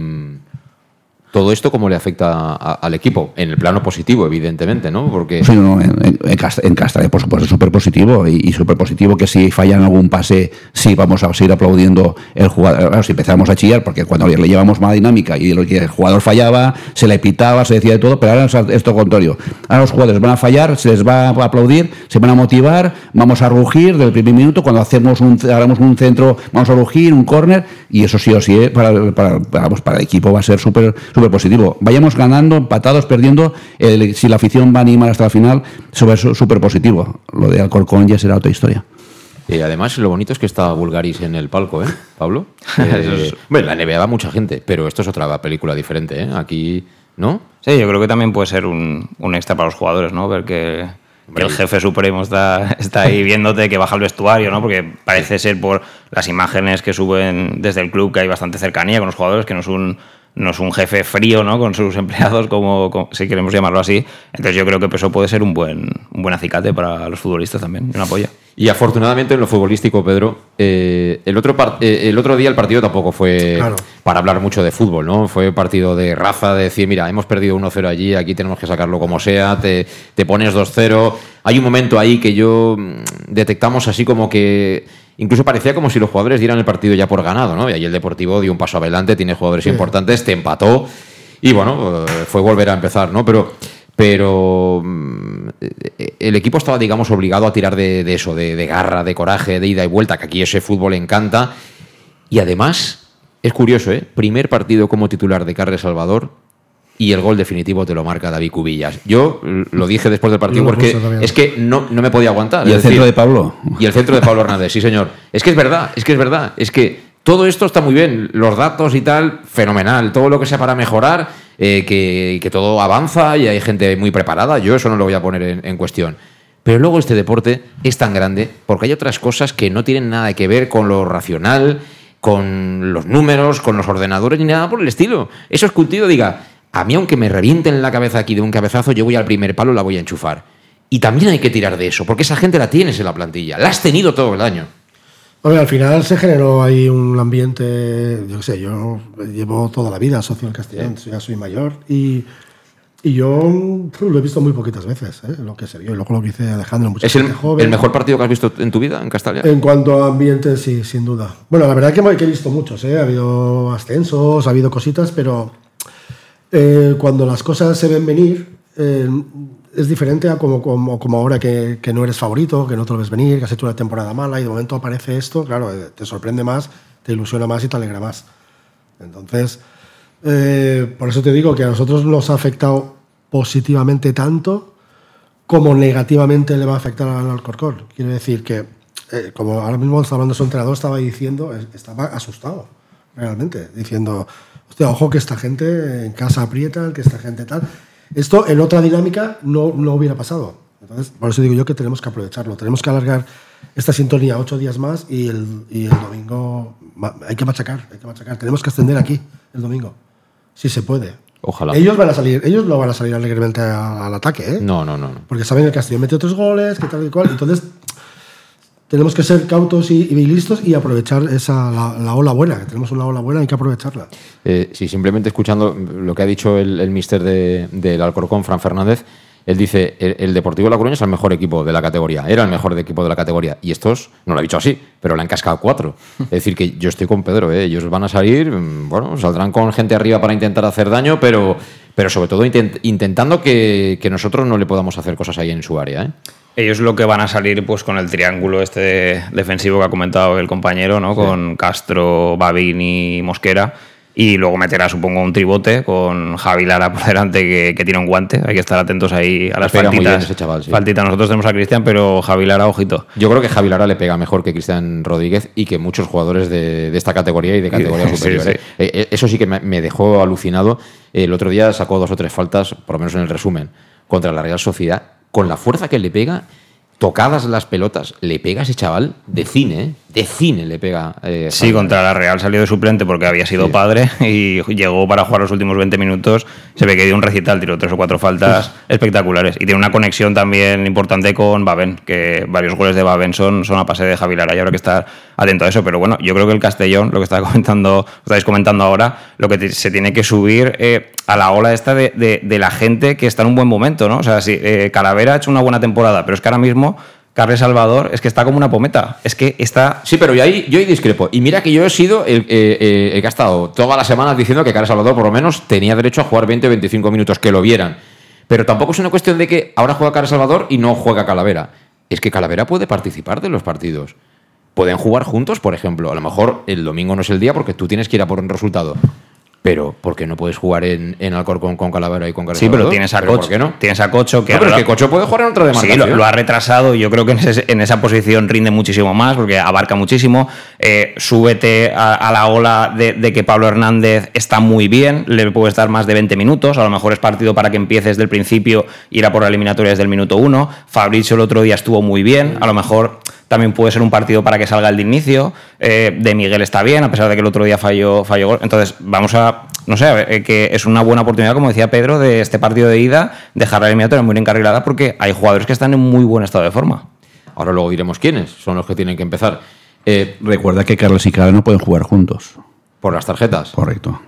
todo esto cómo le afecta al equipo en el plano positivo evidentemente no porque sí, no, en, en, Castra, por supuesto súper positivo y, súper positivo que si fallan algún pase sí vamos a seguir aplaudiendo el jugador. Si empezamos a chillar porque cuando le llevamos mala dinámica y el jugador fallaba se le pitaba se decía de todo pero ahora es esto contrario. Ahora los jugadores van a fallar se les va a aplaudir se van a motivar vamos a rugir del primer minuto cuando hacemos un hagamos un centro vamos a rugir un córner y eso sí o sí eh, para, para, para el equipo va a ser súper positivo. Vayamos ganando, empatados, perdiendo, si la afición va a animar hasta la final, eso es súper positivo. Lo de Alcorcón ya será otra historia. Y además, lo bonito es que está Bulgaris en el palco, ¿eh, Pablo? [laughs] Eh, bueno, la NBA va mucha gente, pero esto es otra película diferente, ¿eh? Aquí, ¿no? Sí, yo creo que también puede ser un, un extra para los jugadores, ¿no? Ver que, el jefe supremo está, está ahí viéndote que baja el vestuario, ¿no? Porque parece ser por las imágenes que suben desde el club que hay bastante cercanía con los jugadores, que no es un no es un jefe frío ¿no? con sus [laughs] empleados, como, si queremos llamarlo así. Entonces yo creo que eso puede ser un buen, un buen acicate para los futbolistas también, una apoyo. Y afortunadamente en lo futbolístico, Pedro, eh, el, otro eh, el otro día el partido tampoco fue para hablar mucho de fútbol, ¿no? Fue partido de raza, de decir, mira, hemos perdido 1-0 allí, aquí tenemos que sacarlo como sea, te, te pones 2-0. Hay un momento ahí que yo mm, detectamos así como que Incluso parecía como si los jugadores dieran el partido ya por ganado, ¿no? Y ahí el Deportivo dio un paso adelante, tiene jugadores importantes, te empató y bueno, fue volver a empezar, ¿no? Pero, pero mm, el equipo estaba, digamos, obligado a tirar de, eso, de, garra, de coraje, de ida y vuelta, que aquí ese fútbol encanta. Y además, es curioso, ¿eh? Primer partido como titular de Carles Salvador y el gol definitivo te lo marca David Cubillas. Yo lo dije después del partido porque es que no, no, me podía aguantar. ¿Y el centro de Pablo? Y el centro de Pablo Hernández, sí señor. Es que es verdad, es que es verdad. Es que todo esto está muy bien, los datos y tal, fenomenal. Todo lo que sea para mejorar, eh, que, todo avanza y hay gente muy preparada, yo eso no lo voy a poner en, en cuestión. Pero luego este deporte es tan grande porque hay otras cosas que no tienen nada que ver con lo racional, con los números, con los ordenadores ni nada por el estilo. Eso es cultivo, diga, a mí aunque me revienten la cabeza aquí de un cabezazo, yo voy al primer palo y la voy a enchufar. Y también hay que tirar de eso, porque esa gente la tienes en la plantilla, la has tenido todo el año. Bueno, al final se generó ahí un ambiente, yo qué sé, yo llevo toda la vida socio en Castellón, ya soy mayor y, yo lo he visto muy poquitas veces, ¿eh? lo que se vio, y luego lo que hice Alejandro, mucho ¿Es el, el, mejor partido que has visto en tu vida en Castellón? En cuanto a ambiente, sí, sin duda. Bueno, la verdad es que he visto muchos, ¿eh? ha habido ascensos, ha habido cositas, pero eh, cuando las cosas se ven venir, eh, es diferente a como, ahora que, no eres favorito, que no te lo ves venir, que has hecho una temporada mala y de momento aparece esto, claro, eh, te sorprende más, te ilusiona más y te alegra más. Entonces, por eso te digo que a nosotros nos ha afectado positivamente tanto como negativamente le va a afectar al Alcorcón. Quiero decir que, como ahora mismo está hablando su entrenador, estaba diciendo, estaba asustado, realmente, diciendo ojo que esta gente en casa aprieta, que esta gente tal. Esto en otra dinámica no, no hubiera pasado. Entonces, por eso digo yo que tenemos que aprovecharlo. Tenemos que alargar esta sintonía ocho días más y el, y el domingo hay que machacar, hay que machacar. Tenemos que ascender aquí el domingo, si se puede. Ojalá. Ellos van a salir, ellos no van a salir alegremente al ataque, ¿eh? No, no, no, no. Porque saben que el Castillo mete otros goles, que tal y cual. Entonces, tenemos que ser cautos y, listos y aprovechar esa, la, ola buena, que tenemos una ola buena, hay que aprovecharla. Eh, sí, simplemente escuchando lo que ha dicho el, el mister del de, Alcorcón, Fran Fernández, él dice, el, Deportivo de La Coruña es el mejor equipo de la categoría, era el mejor equipo de la categoría, y estos, no lo ha dicho así, pero le han cascado cuatro. Es decir, que yo estoy con Pedro, ¿eh? ellos van a salir, mm, bueno, saldrán con gente arriba para intentar hacer daño, pero, pero sobre todo intentando que, nosotros no le podamos hacer cosas ahí en su área. ¿eh? Ellos lo que van a salir pues con el triángulo este defensivo que ha comentado el compañero, ¿no? Con Castro, Babín y Mosquera y luego meterá, supongo, un tribote con Javi Lara por [laughs] delante que, tiene un guante. Hay que estar atentos ahí a las faltitas. Nosotros tenemos a Cristian, pero Javi Lara, ojito. Yo creo que Javi Lara le pega mejor que Cristian Rodríguez y que muchos jugadores de, esta categoría y de categoría [laughs] superior. ¿eh? Eh, eh, eso sí que me dejó alucinado. El otro día sacó dos o tres faltas, por lo menos en el resumen, contra la Real Sociedad. Con la fuerza que le pega, tocadas las pelotas, le pega ese chaval de cine, ¿eh? De cine le pega. Eh, sí, contra la Real salió de suplente porque había sido padre [laughs] y llegó para jugar los últimos 20 minutos. Se ve que dio un recital, tiró tres o cuatro faltas espectaculares. Y tiene una conexión también importante con Baben, que varios goles de Baben son, son a pase de Javi Lara y habrá que estar atento a eso. Pero bueno, yo creo que el Castellón, lo que está [laughs] comentando, estáis comentando ahora, lo que se tiene que subir eh, a la ola esta de, la gente que está en un buen momento, ¿no? O sea, si Calavera ha hecho una buena temporada, pero es que ahora mismo Carles Salvador es que está como una pometa. Es que está. Sí, pero yo ahí, yo discrepo. Y mira que yo he sido el, eh, eh, que ha estado todas las semanas diciendo que Carles Salvador, por lo menos, tenía derecho a jugar 20 o 25 minutos, que lo vieran. Pero tampoco es una cuestión de que ahora juega Carles Salvador y no juega Calavera. Es que Calavera puede participar de los partidos. Pueden jugar juntos, por ejemplo. A lo mejor el domingo no es el día porque tú tienes que ir a por un resultado. Pero, ¿por qué no puedes jugar en, en Alcorcón con Calavera y con Calavera? Sí, pero tienes a Cocho. ¿Por qué no? Tienes a Cocho que. No, pero es que Cocho puede jugar en otra demarcación. Sí, lo, ha retrasado. Yo creo que en, esa posición rinde muchísimo más porque abarca muchísimo. Eh, súbete a, la ola de, que Pablo Hernández está muy bien. Le puede estar más de 20 minutos. A lo mejor es partido para que empieces desde el principio, ir a por la eliminatoria desde el minuto 1. Fabricio el otro día estuvo muy bien. A lo mejor también puede ser un partido para que salga el de inicio. Eh, de Miguel está bien, a pesar de que el otro día falló, falló gol. Entonces, vamos a, no sé, eh, que es una buena oportunidad, como decía Pedro, de este partido de ida, dejar la eliminatoria muy encarrilada, porque hay jugadores que están en muy buen estado de forma. Ahora luego diremos quiénes son los que tienen que empezar. Eh, Recuerda que Carlos y Clara no pueden jugar juntos. ¿Por las tarjetas? Correcto.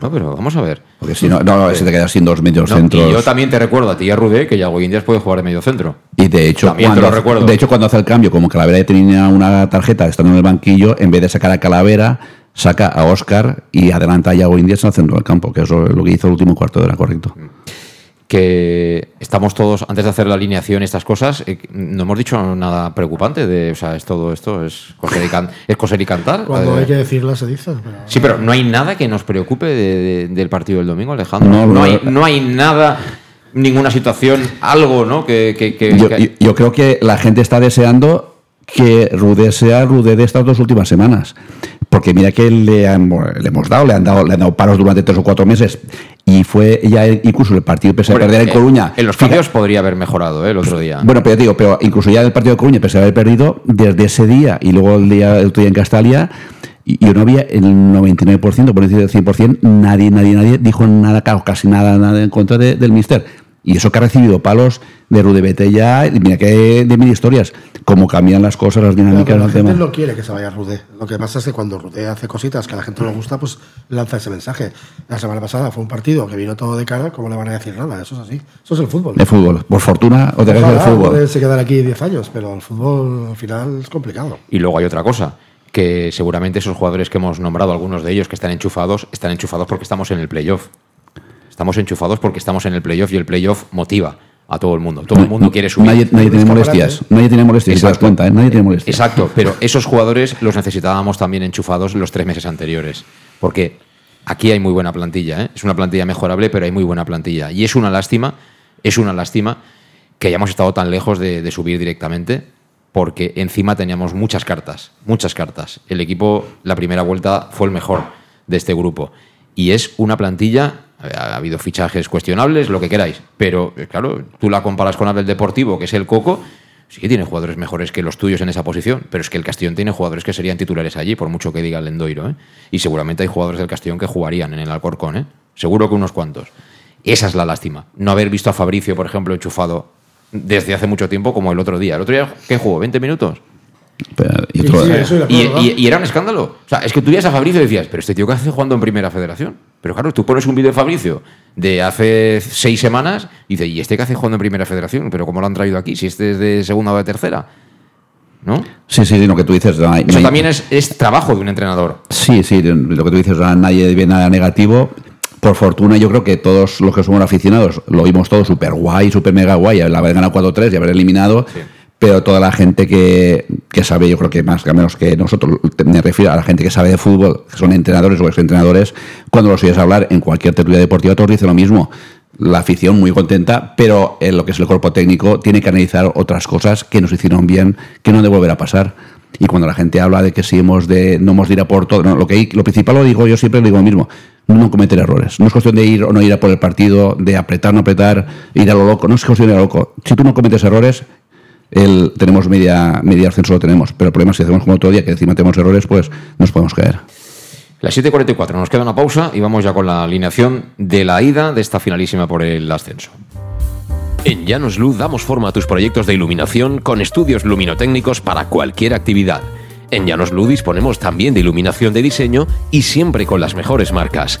No, pero vamos a ver. Porque si no, no, se te queda sin dos medios centros. Y yo también te recuerdo a ti y a Rudé que Yago Indias puede jugar de medio centro. Y de hecho, cuando, recuerdo. de hecho, cuando hace el cambio, como Calavera tenía una tarjeta estando en el banquillo, en vez de sacar a Calavera, saca a Oscar y adelanta a Yago Indias en el centro del campo, que es lo que hizo el último cuarto de hora, correcto. Mm que estamos todos, antes de hacer la alineación y estas cosas, eh, no hemos dicho nada preocupante de, o sea, es todo esto, es coser y, es coser y cantar. Cuando hay que decirlo se dice. Sí, pero no hay nada que nos preocupe del partido del domingo, Alejandro. No, no, hay, no hay nada, ninguna situación, algo, ¿no? Que, yo, creo que la gente está deseando que Rude sea Rude de estas dos últimas semanas. Porque mira que le, le hemos dado, le han dado, le han dado paros durante tres o cuatro meses y fue ya incluso el partido pese a perder en Coruña. En los cambios podría haber mejorado ¿eh? el otro día. Bueno, pero digo, pero incluso ya el partido de Coruña, pese a haber perdido, desde ese día y luego el día, el otro día en Castalia, yo no había el 99%, por decir el 100%, nadie, nadie, nadie dijo nada, casi nada, nada en contra del Mister. Y eso que ha recibido palos de Rude ya, mira que de mil historias, cómo cambian las cosas, las dinámicas la gente no quiere que se vaya Rude. Lo que pasa es que cuando Rude hace cositas que a la gente no le gusta, pues lanza ese mensaje. La semana pasada fue un partido que vino todo de cara, ¿cómo le van a decir nada? Eso es así. Eso es el fútbol. El fútbol. Por fortuna, o te el fútbol. Puede se quedar aquí 10 años, pero el fútbol al final es complicado. Y luego hay otra cosa que seguramente esos jugadores que hemos nombrado, algunos de ellos que están enchufados, están enchufados porque estamos en el playoff. Estamos enchufados porque estamos en el playoff y el playoff motiva a todo el mundo. Todo el mundo quiere subir. Nadie, tiene molestias. Nadie tiene molestias, das cuenta, ¿eh? Nadie tiene molestias. Exacto, pero esos jugadores los necesitábamos también enchufados los tres meses anteriores. Porque aquí hay muy buena plantilla, ¿eh? Es una plantilla mejorable, pero hay muy buena plantilla. Y es una lástima, es una lástima que hayamos estado tan lejos de, de subir directamente, porque encima teníamos muchas cartas, muchas cartas. El equipo, la primera vuelta, fue el mejor de este grupo. Y es una plantilla ha habido fichajes cuestionables, lo que queráis. Pero, eh, claro, tú la comparas con Abel Deportivo, que es el Coco, sí que tiene jugadores mejores que los tuyos en esa posición. Pero es que el Castellón tiene jugadores que serían titulares allí, por mucho que diga el Lendoiro. ¿eh? Y seguramente hay jugadores del Castellón que jugarían en el Alcorcón. ¿eh? Seguro que unos cuantos. Esa es la lástima. No haber visto a Fabricio, por ejemplo, enchufado desde hace mucho tiempo como el otro día. ¿El otro día qué jugó? ¿20 minutos? Y, era un escándalo. O sea, es que tú veías a Fabricio y decías, pero este tío que hace jugando en Primera Federación. Pero claro, tú pones un vídeo de Fabricio de hace seis semanas y dices, ¿y este que hace jugando en Primera Federación? ¿Pero cómo lo han traído aquí? Si este es de segunda o de tercera. ¿No? Sí, sí, lo que tú dices. Eso también es, es, trabajo de un entrenador. Sí, sí, lo que tú dices, nadie ve nada negativo por fortuna, yo creo que todos los que somos aficionados lo vimos todo súper guay, súper mega guay, el haber ganado 4-3 y haber eliminado. Pero toda la gente que, que, sabe, yo creo que más que menos que nosotros, me refiero a la gente que sabe de fútbol, que son entrenadores o exentrenadores, cuando los oyes hablar en cualquier tertulia deportiva, todos dicen lo mismo. La afición muy contenta, pero en lo que es el cuerpo técnico tiene que analizar otras cosas que nos hicieron bien, que no han de volver a pasar. Y cuando la gente habla de que si hemos de, no hemos de ir a por todo, lo, que, lo principal lo digo, yo siempre lo digo lo mismo, no cometer errores. No es cuestión de ir o no ir a por el partido, de apretar, no apretar, ir a lo loco. No es cuestión de ir a lo loco. Si tú no cometes errores, el, tenemos media, media ascenso lo tenemos. Pero el problema es que si hacemos como otro día, que encima tenemos errores, pues nos podemos caer. Las 7.44, nos queda una pausa y vamos ya con la alineación de la ida de esta finalísima por el ascenso. En Llanos Luz damos forma a tus proyectos de iluminación con estudios luminotécnicos para cualquier actividad. En Llanos Luz disponemos también de iluminación de diseño y siempre con las mejores marcas.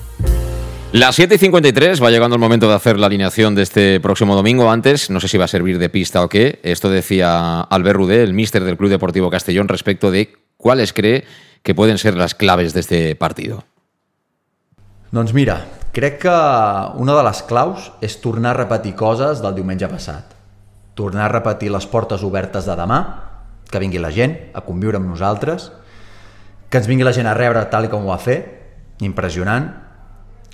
Las 7 y 53 va llegando el momento de hacer la alineación de este próximo domingo. Antes, no sé si va a servir de pista o qué. Esto decía Albert Rudé, el míster del Club Deportivo Castellón, respecto de cuáles cree que pueden ser las claves de este partido. Doncs mira, crec que una de les claus és tornar a repetir coses del diumenge passat. Tornar a repetir les portes obertes de demà, que vingui la gent a conviure amb nosaltres, que ens vingui la gent a rebre tal com ho va fer, impressionant,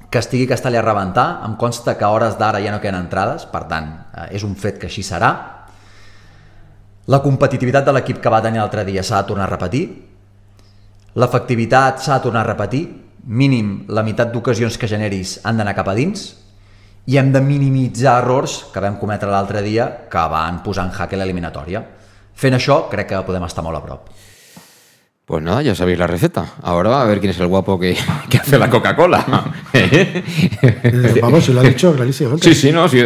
que estigui Castellà a rebentar, em consta que a hores d'ara ja no queden entrades, per tant, eh, és un fet que així serà. La competitivitat de l'equip que va tenir l'altre dia s'ha de tornar a repetir. L'efectivitat s'ha de tornar a repetir. Mínim la meitat d'ocasions que generis han d'anar cap a dins. i hem de minimitzar errors que vam cometre l'altre dia que van posar en jaque l'eliminatòria. Fent això, crec que podem estar molt a prop. Pues nada, ya sabéis la receta. Ahora a ver quién es el guapo que, [laughs] que hace la Coca-Cola. [laughs] Vamos, si lo ha dicho clarísimamente. Sí, sí, no, sí.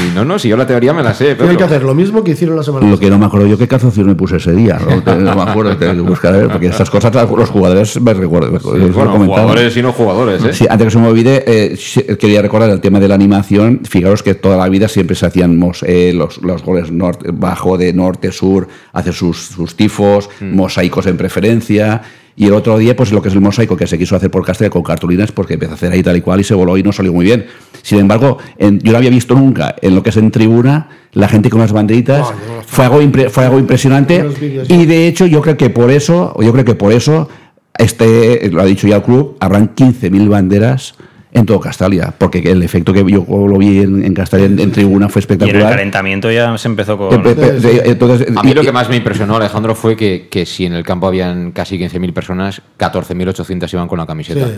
Sí, no, no, si yo la teoría me la sé. Pero... Hay que hacer lo mismo que hicieron la semana Lo que no me acuerdo yo qué calzoncillos me puse ese día. No, no me acuerdo, tengo que buscar, porque estas cosas los jugadores me recuerdo. Sí, bueno, jugadores y no jugadores. ¿eh? Sí, antes que se me olvide, eh, quería recordar el tema de la animación. Fijaros que toda la vida siempre se hacían eh, los, los, goles norte, bajo de norte-sur, hace sus, sus tifos, mm. mosaicos en preferencia. Y el otro día, pues lo que es el mosaico que se quiso hacer por Castilla con cartulinas, porque empezó a hacer ahí tal y cual y se voló y no salió muy bien. Sin embargo, yo no había visto nunca en lo que es en tribuna la gente con las banderitas. fue, algo fue algo impresionante. Y de hecho, yo creo que por eso, yo creo que por eso, este, lo ha dicho ya el club, habrán 15.000 banderas en todo Castalia, porque el efecto que yo lo vi en, en Castalia en, tribuna fue espectacular. Y en el calentamiento ya se empezó con... Entonces, a mí lo que más me impresionó, Alejandro, fue que, que si en el campo habían casi 15.000 personas, 14.800 iban con la camiseta.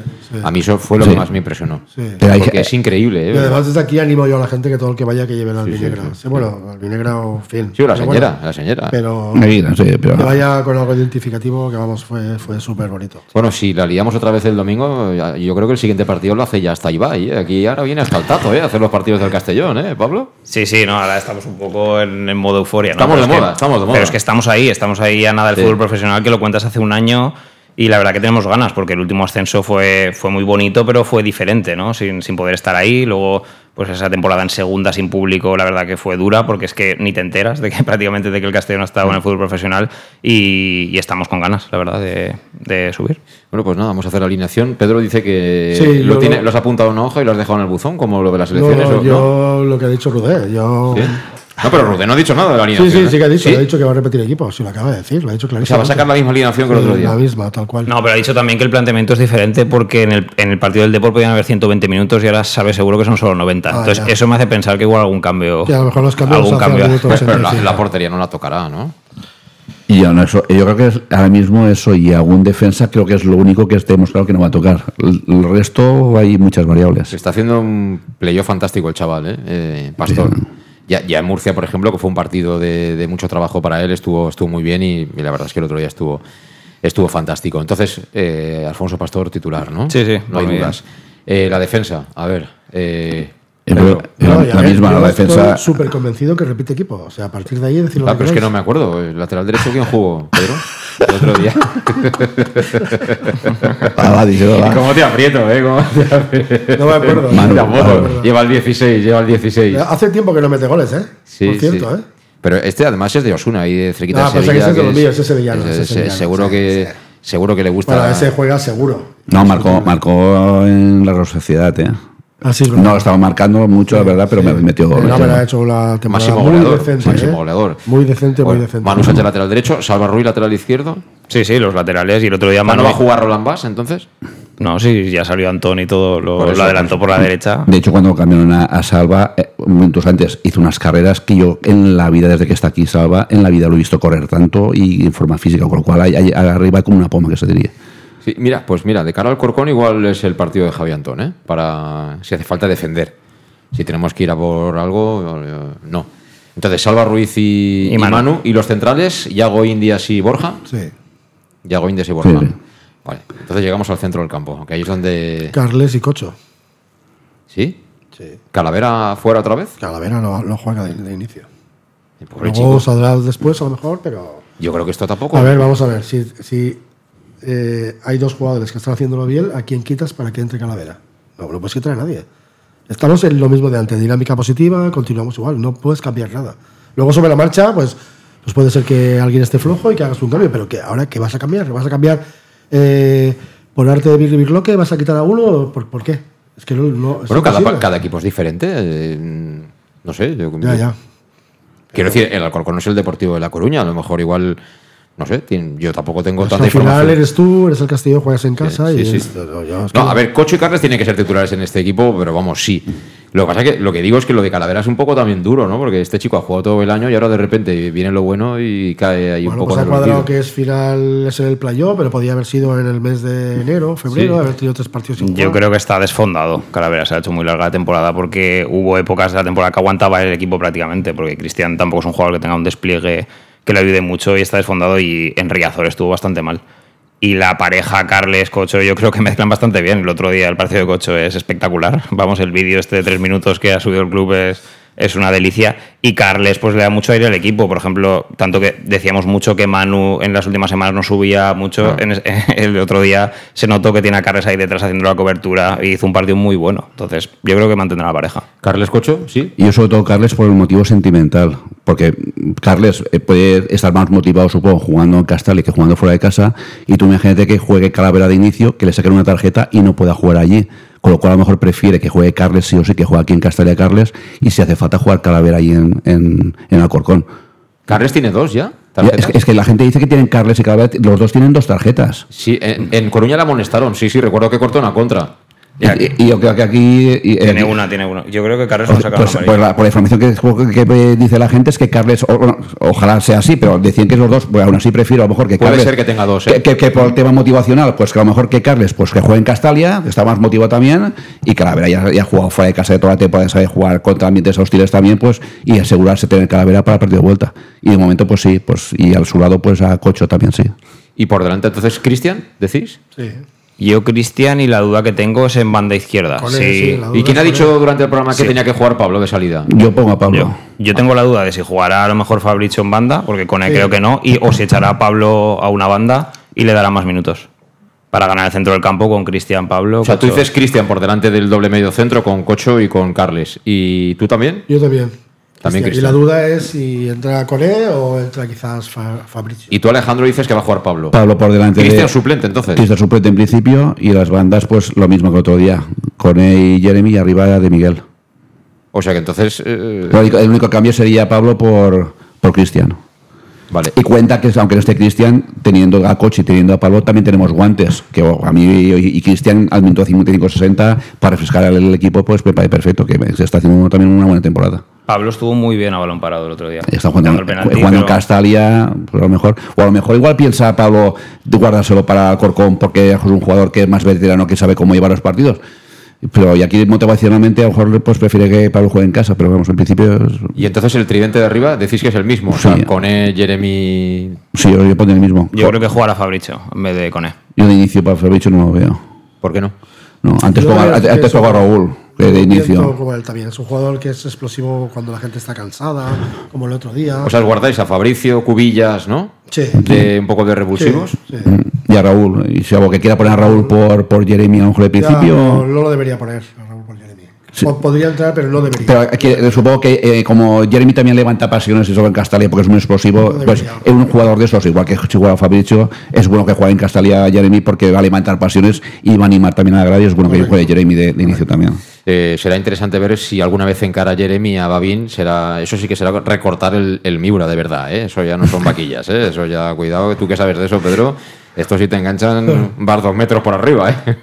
A mí eso fue lo que más me impresionó. Porque es increíble. ¿eh? Y además desde aquí animo yo a la gente que todo el que vaya que lleve la albinegra. bueno, albinegra o fin. Sí, la señora, la señora. Pero, pero... que vaya con algo identificativo que vamos, fue, fue súper bonito. Bueno, si la liamos otra vez el domingo, yo creo que el siguiente partido lo hace ya hasta Ibai. ¿eh? Aquí ahora viene hasta el tato, ¿eh? Hacer los partidos del Castellón, ¿eh, Pablo? Sí, sí, no, ahora estamos un poco en, modo euforia. Estamos de moda, estamos de moda. Pero es que estamos ahí, estamos ahí a nada del fútbol profesional que lo cuentas hace un año y la verdad que tenemos ganas, porque el último ascenso fue, fue muy bonito, pero fue diferente, ¿no? Sin, sin poder estar ahí. Luego, pues esa temporada en segunda sin público, la verdad que fue dura, porque es que ni te enteras de que [laughs] prácticamente de que el Castellón ha estado en el fútbol profesional y, estamos con ganas, la verdad, de, de, subir. Bueno, pues nada, vamos a hacer la alineación. Pedro dice que lo, tiene, los ha apuntado en una hoja y lo has dejado en el buzón, como lo de las elecciones. yo lo que ha dicho Rudé, yo... No, pero Rudé no ha dicho nada de la alineación. Sí, sí, sí que ha dicho. Ha dicho que va a repetir equipo. Sí, lo acaba de decir. Lo ha dicho clarísimo. O sea, va a sacar la misma alineación que el otro día. La misma, tal cual. No, pero ha dicho también que el planteamiento es diferente porque en el, en el partido del Depor podían haber 120 minutos y ahora sabe seguro que son solo 90. Ah, Entonces, eso me hace pensar que igual algún cambio. Que a lo mejor los cambios algún cambio. Pero la, portería no la tocará, ¿no? Y yo, no, eso, yo creo que ahora mismo eso y algún defensa creo que es lo único que estemos claro que no va a tocar. El, resto hay muchas variables. Se está haciendo un playoff fantástico el chaval, ¿eh? eh Pastor. Ya, en Murcia, por ejemplo, que fue un partido de, mucho trabajo para él, estuvo, estuvo muy bien y, la verdad es que el otro día estuvo, estuvo fantástico. Entonces, eh, Alfonso Pastor titular, ¿no? Sí, sí. No hay dudas. Eh, la defensa, a ver. Eh, la, misma, la defensa. súper convencido que repite equipo. O sea, a partir de ahí decirlo. Ah, pero es que no me acuerdo. ¿El lateral derecho quién jugó? ¿Pedro? [laughs] El otro día. [laughs] ah, va, ¿Cómo te aprieto, eh? ¿Cómo te No me acuerdo. Lleva el 16, lleva el 16. Hace tiempo que no mete goles, ¿eh? Sí, Por cierto, ¿eh? Pero este además es de Osuna y de cerquita ah, de Sevilla. Ah, que es de los es, sevillano. seguro que seguro que le gusta. Bueno, ese juega seguro. No, marcó, marcó en la Sociedad, ¿eh? Ah, no, estaba marcando mucho, la verdad, pero me metió. No, me ha hecho la temporada muy goleador, decente. Máximo ¿eh? goleador. Muy decente, muy decente. Manu Sánchez lateral derecho, Salva Ruiz lateral izquierdo. Sí, sí, los laterales. Y el otro día Manu. va a jugar Roland Bass entonces? No, sí, ya salió Antón y todo, lo, adelantó por la derecha. De hecho, cuando cambiaron a, Salva, eh, momentos antes hizo unas carreras que yo en la vida, desde que está aquí Salva, en la vida lo he visto correr tanto y en forma física, con lo cual hay, arriba como una poma que se diría. Sí, mira, pues mira, de cara al Corcón igual es el partido de Javi Antón, ¿eh? Para si hace falta defender. Si tenemos que ir a por algo, no. Entonces, Salva Ruiz y, Manu. y, los centrales, Yago Indias y Borja. Sí. Yago Indias y Borja. Vale, entonces llegamos al centro del campo, que ahí es donde... Carles y Cocho. ¿Sí? Sí. ¿Calavera fuera otra vez? Calavera no, juega de, inicio. Luego saldrá después a lo mejor, pero... Yo creo que esto tampoco... A ver, vamos a ver. Si, si eh, hay dos jugadores que están haciéndolo bien, ¿a quién quitas para que entre Calavera? No, no puedes quitar a nadie. Estamos en lo mismo de antes, dinámica positiva, continuamos igual, no puedes cambiar nada. Luego sobre la marcha, pues, pues puede ser que alguien esté flojo y que hagas un cambio, pero que ahora ¿qué vas a cambiar? ¿Vas a cambiar eh, por arte de Birri Birloque? ¿Vas a quitar a uno? ¿Por, por qué? Es que no, bueno, cada, cada, equipo es diferente. Eh, no sé. Yo, ya, ya. Quiero decir, el Alcorcón no es el Deportivo de La Coruña, a lo mejor igual no sé, yo tampoco tengo tanta información. Al final eres tú, eres el Castillo, juegas en casa y. no, a ver, Cocho y Carles tienen que ser titulares en este equipo, pero vamos, sí. Lo que pasa es que lo que digo es que lo de Calavera es un poco también duro, ¿no? Porque este chico ha jugado todo el año y ahora de repente viene lo bueno y cae ahí un poco pues ha cuadrado que es final es en el playoff, pero podía haber sido en el mes de enero, febrero, haber tenido tres partidos sin Yo creo que está desfondado. Calavera se ha hecho muy larga la temporada porque hubo épocas de la temporada que aguantaba el equipo prácticamente, porque Cristian tampoco es un jugador que tenga un despliegue que le ayude mucho y está desfondado y en Riazor estuvo bastante mal y la pareja Carles-Cocho yo creo que mezclan bastante bien. El otro día el partido de Cocho es espectacular. Vamos, el vídeo este de tres minutos que ha subido el club es es una delicia. Y Carles pues le da mucho aire al equipo. Por ejemplo, tanto que decíamos mucho que Manu en las últimas semanas no subía mucho. En [laughs] el otro día se notó que tiene a Carles ahí detrás haciendo la cobertura y hizo un partido muy bueno. Entonces, yo creo que mantendrá la pareja. ¿Carles Cocho? Sí. Y yo sobre todo Carles por el motivo sentimental. Porque Carles eh, puede estar más motivado, supongo, jugando en Castal que jugando fuera de casa. Y tú imagínate que juegue Calavera de inicio, que le saquen una tarjeta y no pueda jugar allí con lo cual a lo mejor prefiere que juegue Carles sí o sí, que juegue aquí en Castalia Carles, y si hace falta jugar Calavera ahí en, en, en Alcorcón. ¿Carles tiene dos ya? Es que, la gente dice que tienen Carles y Calavera, los dos tienen dos tarjetas. Sí, en, en Coruña la amonestaron, sí, sí, recuerdo que cortó una contra. Y, yo creo que aquí. tiene una, tiene una. Yo creo que Carles pues, pues, pues la, por la información que, dice la gente es que Carles, ojalá sea así, pero decían que los dos, pues aún así prefiero a lo mejor que Puede Carles. ser que tenga dos, ¿eh? que, por el tema motivacional, pues que a lo mejor que Carles, pues que juegue en Castalia, que está más motivado también, y Calavera ya, ya ha jugado fuera de casa de toda la temporada, sabe jugar contra ambientes hostiles también, pues, y asegurarse tener Calavera para el partido de vuelta. Y de momento, pues sí, pues, y al su lado, pues a Cocho también sí. ¿Y por delante entonces Cristian, decís? Sí. Yo, Cristian, y la duda que tengo es en banda izquierda. sí. ¿Y quién ha dicho durante el programa que tenía que jugar Pablo de salida? Yo pongo a Pablo. Yo, tengo la duda de si jugará a lo mejor Fabricio en banda, porque con él creo que no, y, o si echará a Pablo a una banda y le dará más minutos. Para ganar el centro del campo con Cristian Pablo. O sea, tú dices Cristian por delante del doble medio centro con Cocho y con Carles. ¿Y tú también? Yo también. También y la duda es si entra Coné o entra quizás Fabricio. Y tú, Alejandro, dices que va a jugar Pablo. Pablo por delante. Cristian suplente, entonces. Cristian suplente en principio y las bandas, pues lo mismo que otro día. Coné y Jeremy y arriba de Miguel. O sea que entonces. Eh, el único cambio sería Pablo por, por Cristian. Vale. Y cuenta que, aunque no esté Cristian, teniendo a Coche y teniendo a Pablo, también tenemos guantes. Que oh, a mí y Cristian al minuto 55-60 para refrescar el equipo, pues me parece perfecto, que se está haciendo también una buena temporada. Pablo estuvo muy bien a balón parado el otro día. Está jugando, en Castalia, pues a lo mejor. O a lo mejor igual piensa Pablo guardárselo para Corcón porque es un jugador que es más veterano que sabe cómo llevar los partidos. Pero y aquí motivacionalmente a lo mejor pues prefiere que Pablo juegue en casa, pero vamos, en principio... Y entonces el tridente de arriba decís que es el mismo, sí. o con Jeremy... Sí, yo, yo pondría el mismo. Yo creo que jugará Fabricio en vez de Cone. Yo de inicio para Fabricio no lo veo. ¿Por qué no? No, antes pongo, antes a Raúl de inicio. Como él también. Es un jugador que es explosivo cuando la gente está cansada, como el otro día. O sea, guardáis a Fabricio, Cubillas, ¿no? Sí. De un poco de revulsivos. Sí, Y a Raúl. Y si algo que quiera poner a Raúl por, por Jeremy a lo mejor de principio. no, no lo debería poner. Podría entrar, pero no debería. Pero aquí, eh, supongo que eh, como Jeremy también levanta pasiones y sobre en Castalia porque es muy explosivo, pues es un jugador de esos, igual que juega Fabricio, es bueno que juegue en Castalia Jeremy porque va a levantar pasiones y va a animar también a la grada y es bueno que juegue Jeremy de, inicio también. Eh, será interesante ver si alguna vez encara Jeremy a Babin, será, eso sí que será recortar el, el Miura de verdad, eso ya no son vaquillas, eso ya, cuidado, tú que sabes de eso, Pedro. Esto sí te enganchan [laughs] vas dos metros por arriba, ¿eh?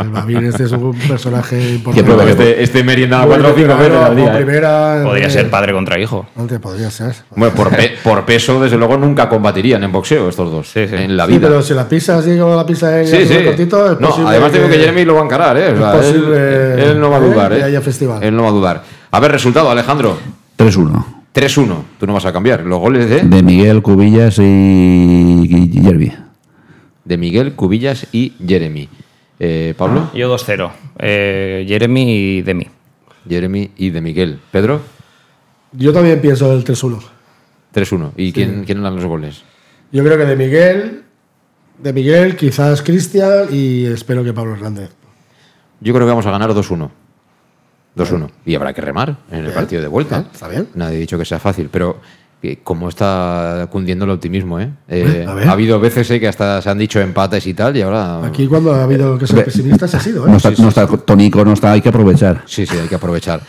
El Babín este es un personaje importante. Este, este merienda cuatro o cinco veces al día. ¿eh? podría ser padre contra hijo. Antes podría ser. Bueno, por, por, peso, desde luego, nunca combatirían en boxeo estos dos. Sí, sí. En la vida. pero si la pisa así como la pisa en sí, sí. cortito, es no, Además, tengo que Jeremy lo va a encarar, ¿eh? O sea, él, él, no va a dudar, ¿eh? haya festival. Él no va a dudar. A ver, resultado, Alejandro. 3-1. 3-1. Tú no vas a cambiar. Los goles de. De Miguel Cubillas y Jeremy de Miguel, Cubillas y Jeremy. Eh, ¿Pablo? Yo 2-0. Eh, Jeremy y de mí. Jeremy y de Miguel. ¿Pedro? Yo también pienso el 3-1. 3-1. ¿Y quién, quién dan los goles? Yo creo que de Miguel, de Miguel, quizás Cristian y espero que Pablo Hernández. Yo creo que vamos a ganar 2-1. 2-1. Y habrá que remar en el partido de vuelta. Está bien. Nadie ha dicho que sea fácil, pero cómo está cundiendo el optimismo, ¿eh? eh ha habido veces eh, que hasta se han dicho empates y tal, y ahora. Aquí, cuando ha habido que ser pesimista, se ha sido, ¿eh? No está, no está tónico, no está, hay que aprovechar. Sí, sí, hay que aprovechar.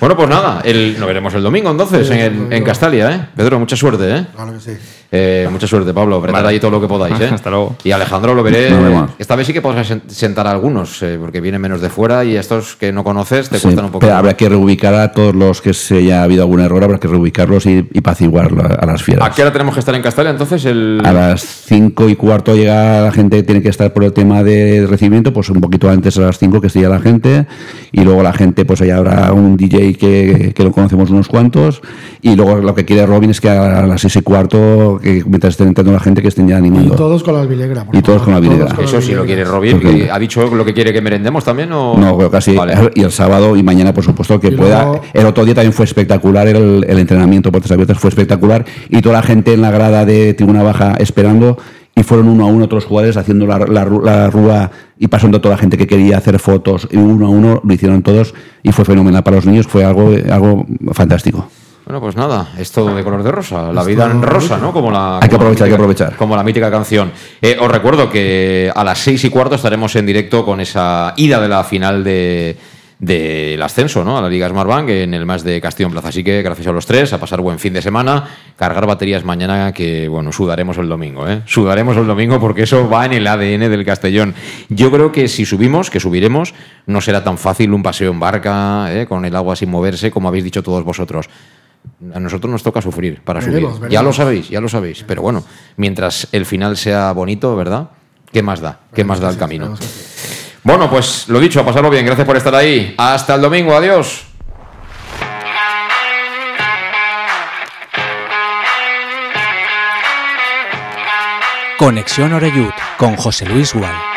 Bueno, pues nada, el, nos veremos el domingo entonces en, en, Castalia, ¿eh? Pedro, mucha suerte, ¿eh? Claro que sí. Eh, mucha suerte, Pablo. Apretad ahí todo lo que podáis. [laughs] ¿eh? Hasta luego. Y Alejandro lo veré. Esta vez sí que podrás sentar a algunos, eh, porque vienen menos de fuera y estos que no conoces te cuestan un poco. Pero habrá que reubicar a todos los que se haya habido algún error, habrá que reubicarlos y, y a las fieras. ¿A qué hora tenemos que estar en Castalia entonces? El... A las cinco y cuarto llega la gente, tiene que estar por el tema de recibimiento, pues un poquito antes a las cinco que esté ya la gente y luego la gente, pues allá habrá un DJ que, que lo conocemos unos cuantos y luego lo que quiere Robin es que a las seis y cuarto que mientras estén entrando la gente que estén ya animando. Y todos con la albilegra. Y todos con la albilegra. Eso sí lo quiere Robin. ¿Ha dicho lo que quiere que merendemos también? O... No, creo casi. Y el sábado y mañana, por supuesto, que pueda. El otro día también fue espectacular el, el entrenamiento puertas abiertas, fue espectacular. Y toda la gente en la grada de tribuna baja esperando y fueron uno a uno otros jugadores haciendo la, la, la, rúa y pasando a toda la gente que quería hacer fotos y uno a uno lo hicieron todos y fue fenomenal para los niños, fue algo, algo fantástico. Bueno, pues nada, es todo de color de rosa. La vida en rosa, ¿no? Como la, hay que aprovechar, hay que aprovechar. Como la mítica canción. Eh, os recuerdo que a las seis y cuarto estaremos en directo con esa ida de la final de, del ascenso ¿no? a la Liga Smartbank en el más de Castillo Plaza. Así que gracias a los tres, a pasar buen fin de semana, cargar baterías mañana que, bueno, sudaremos el domingo. ¿eh? Sudaremos el domingo porque eso va en el ADN del Castellón. Yo creo que si subimos, que subiremos, no será tan fácil un paseo en barca, ¿eh? con el agua sin moverse, como habéis dicho todos vosotros. A nosotros nos toca sufrir para subir. Ya lo sabéis, ya lo sabéis. Pero bueno, mientras el final sea bonito, ¿verdad? ¿Qué más da? ¿Qué más da el camino? Bueno, pues lo dicho, a pasarlo bien. Gracias por estar ahí. Hasta el domingo. Adiós. Conexión Oreyud con José Luis Gual.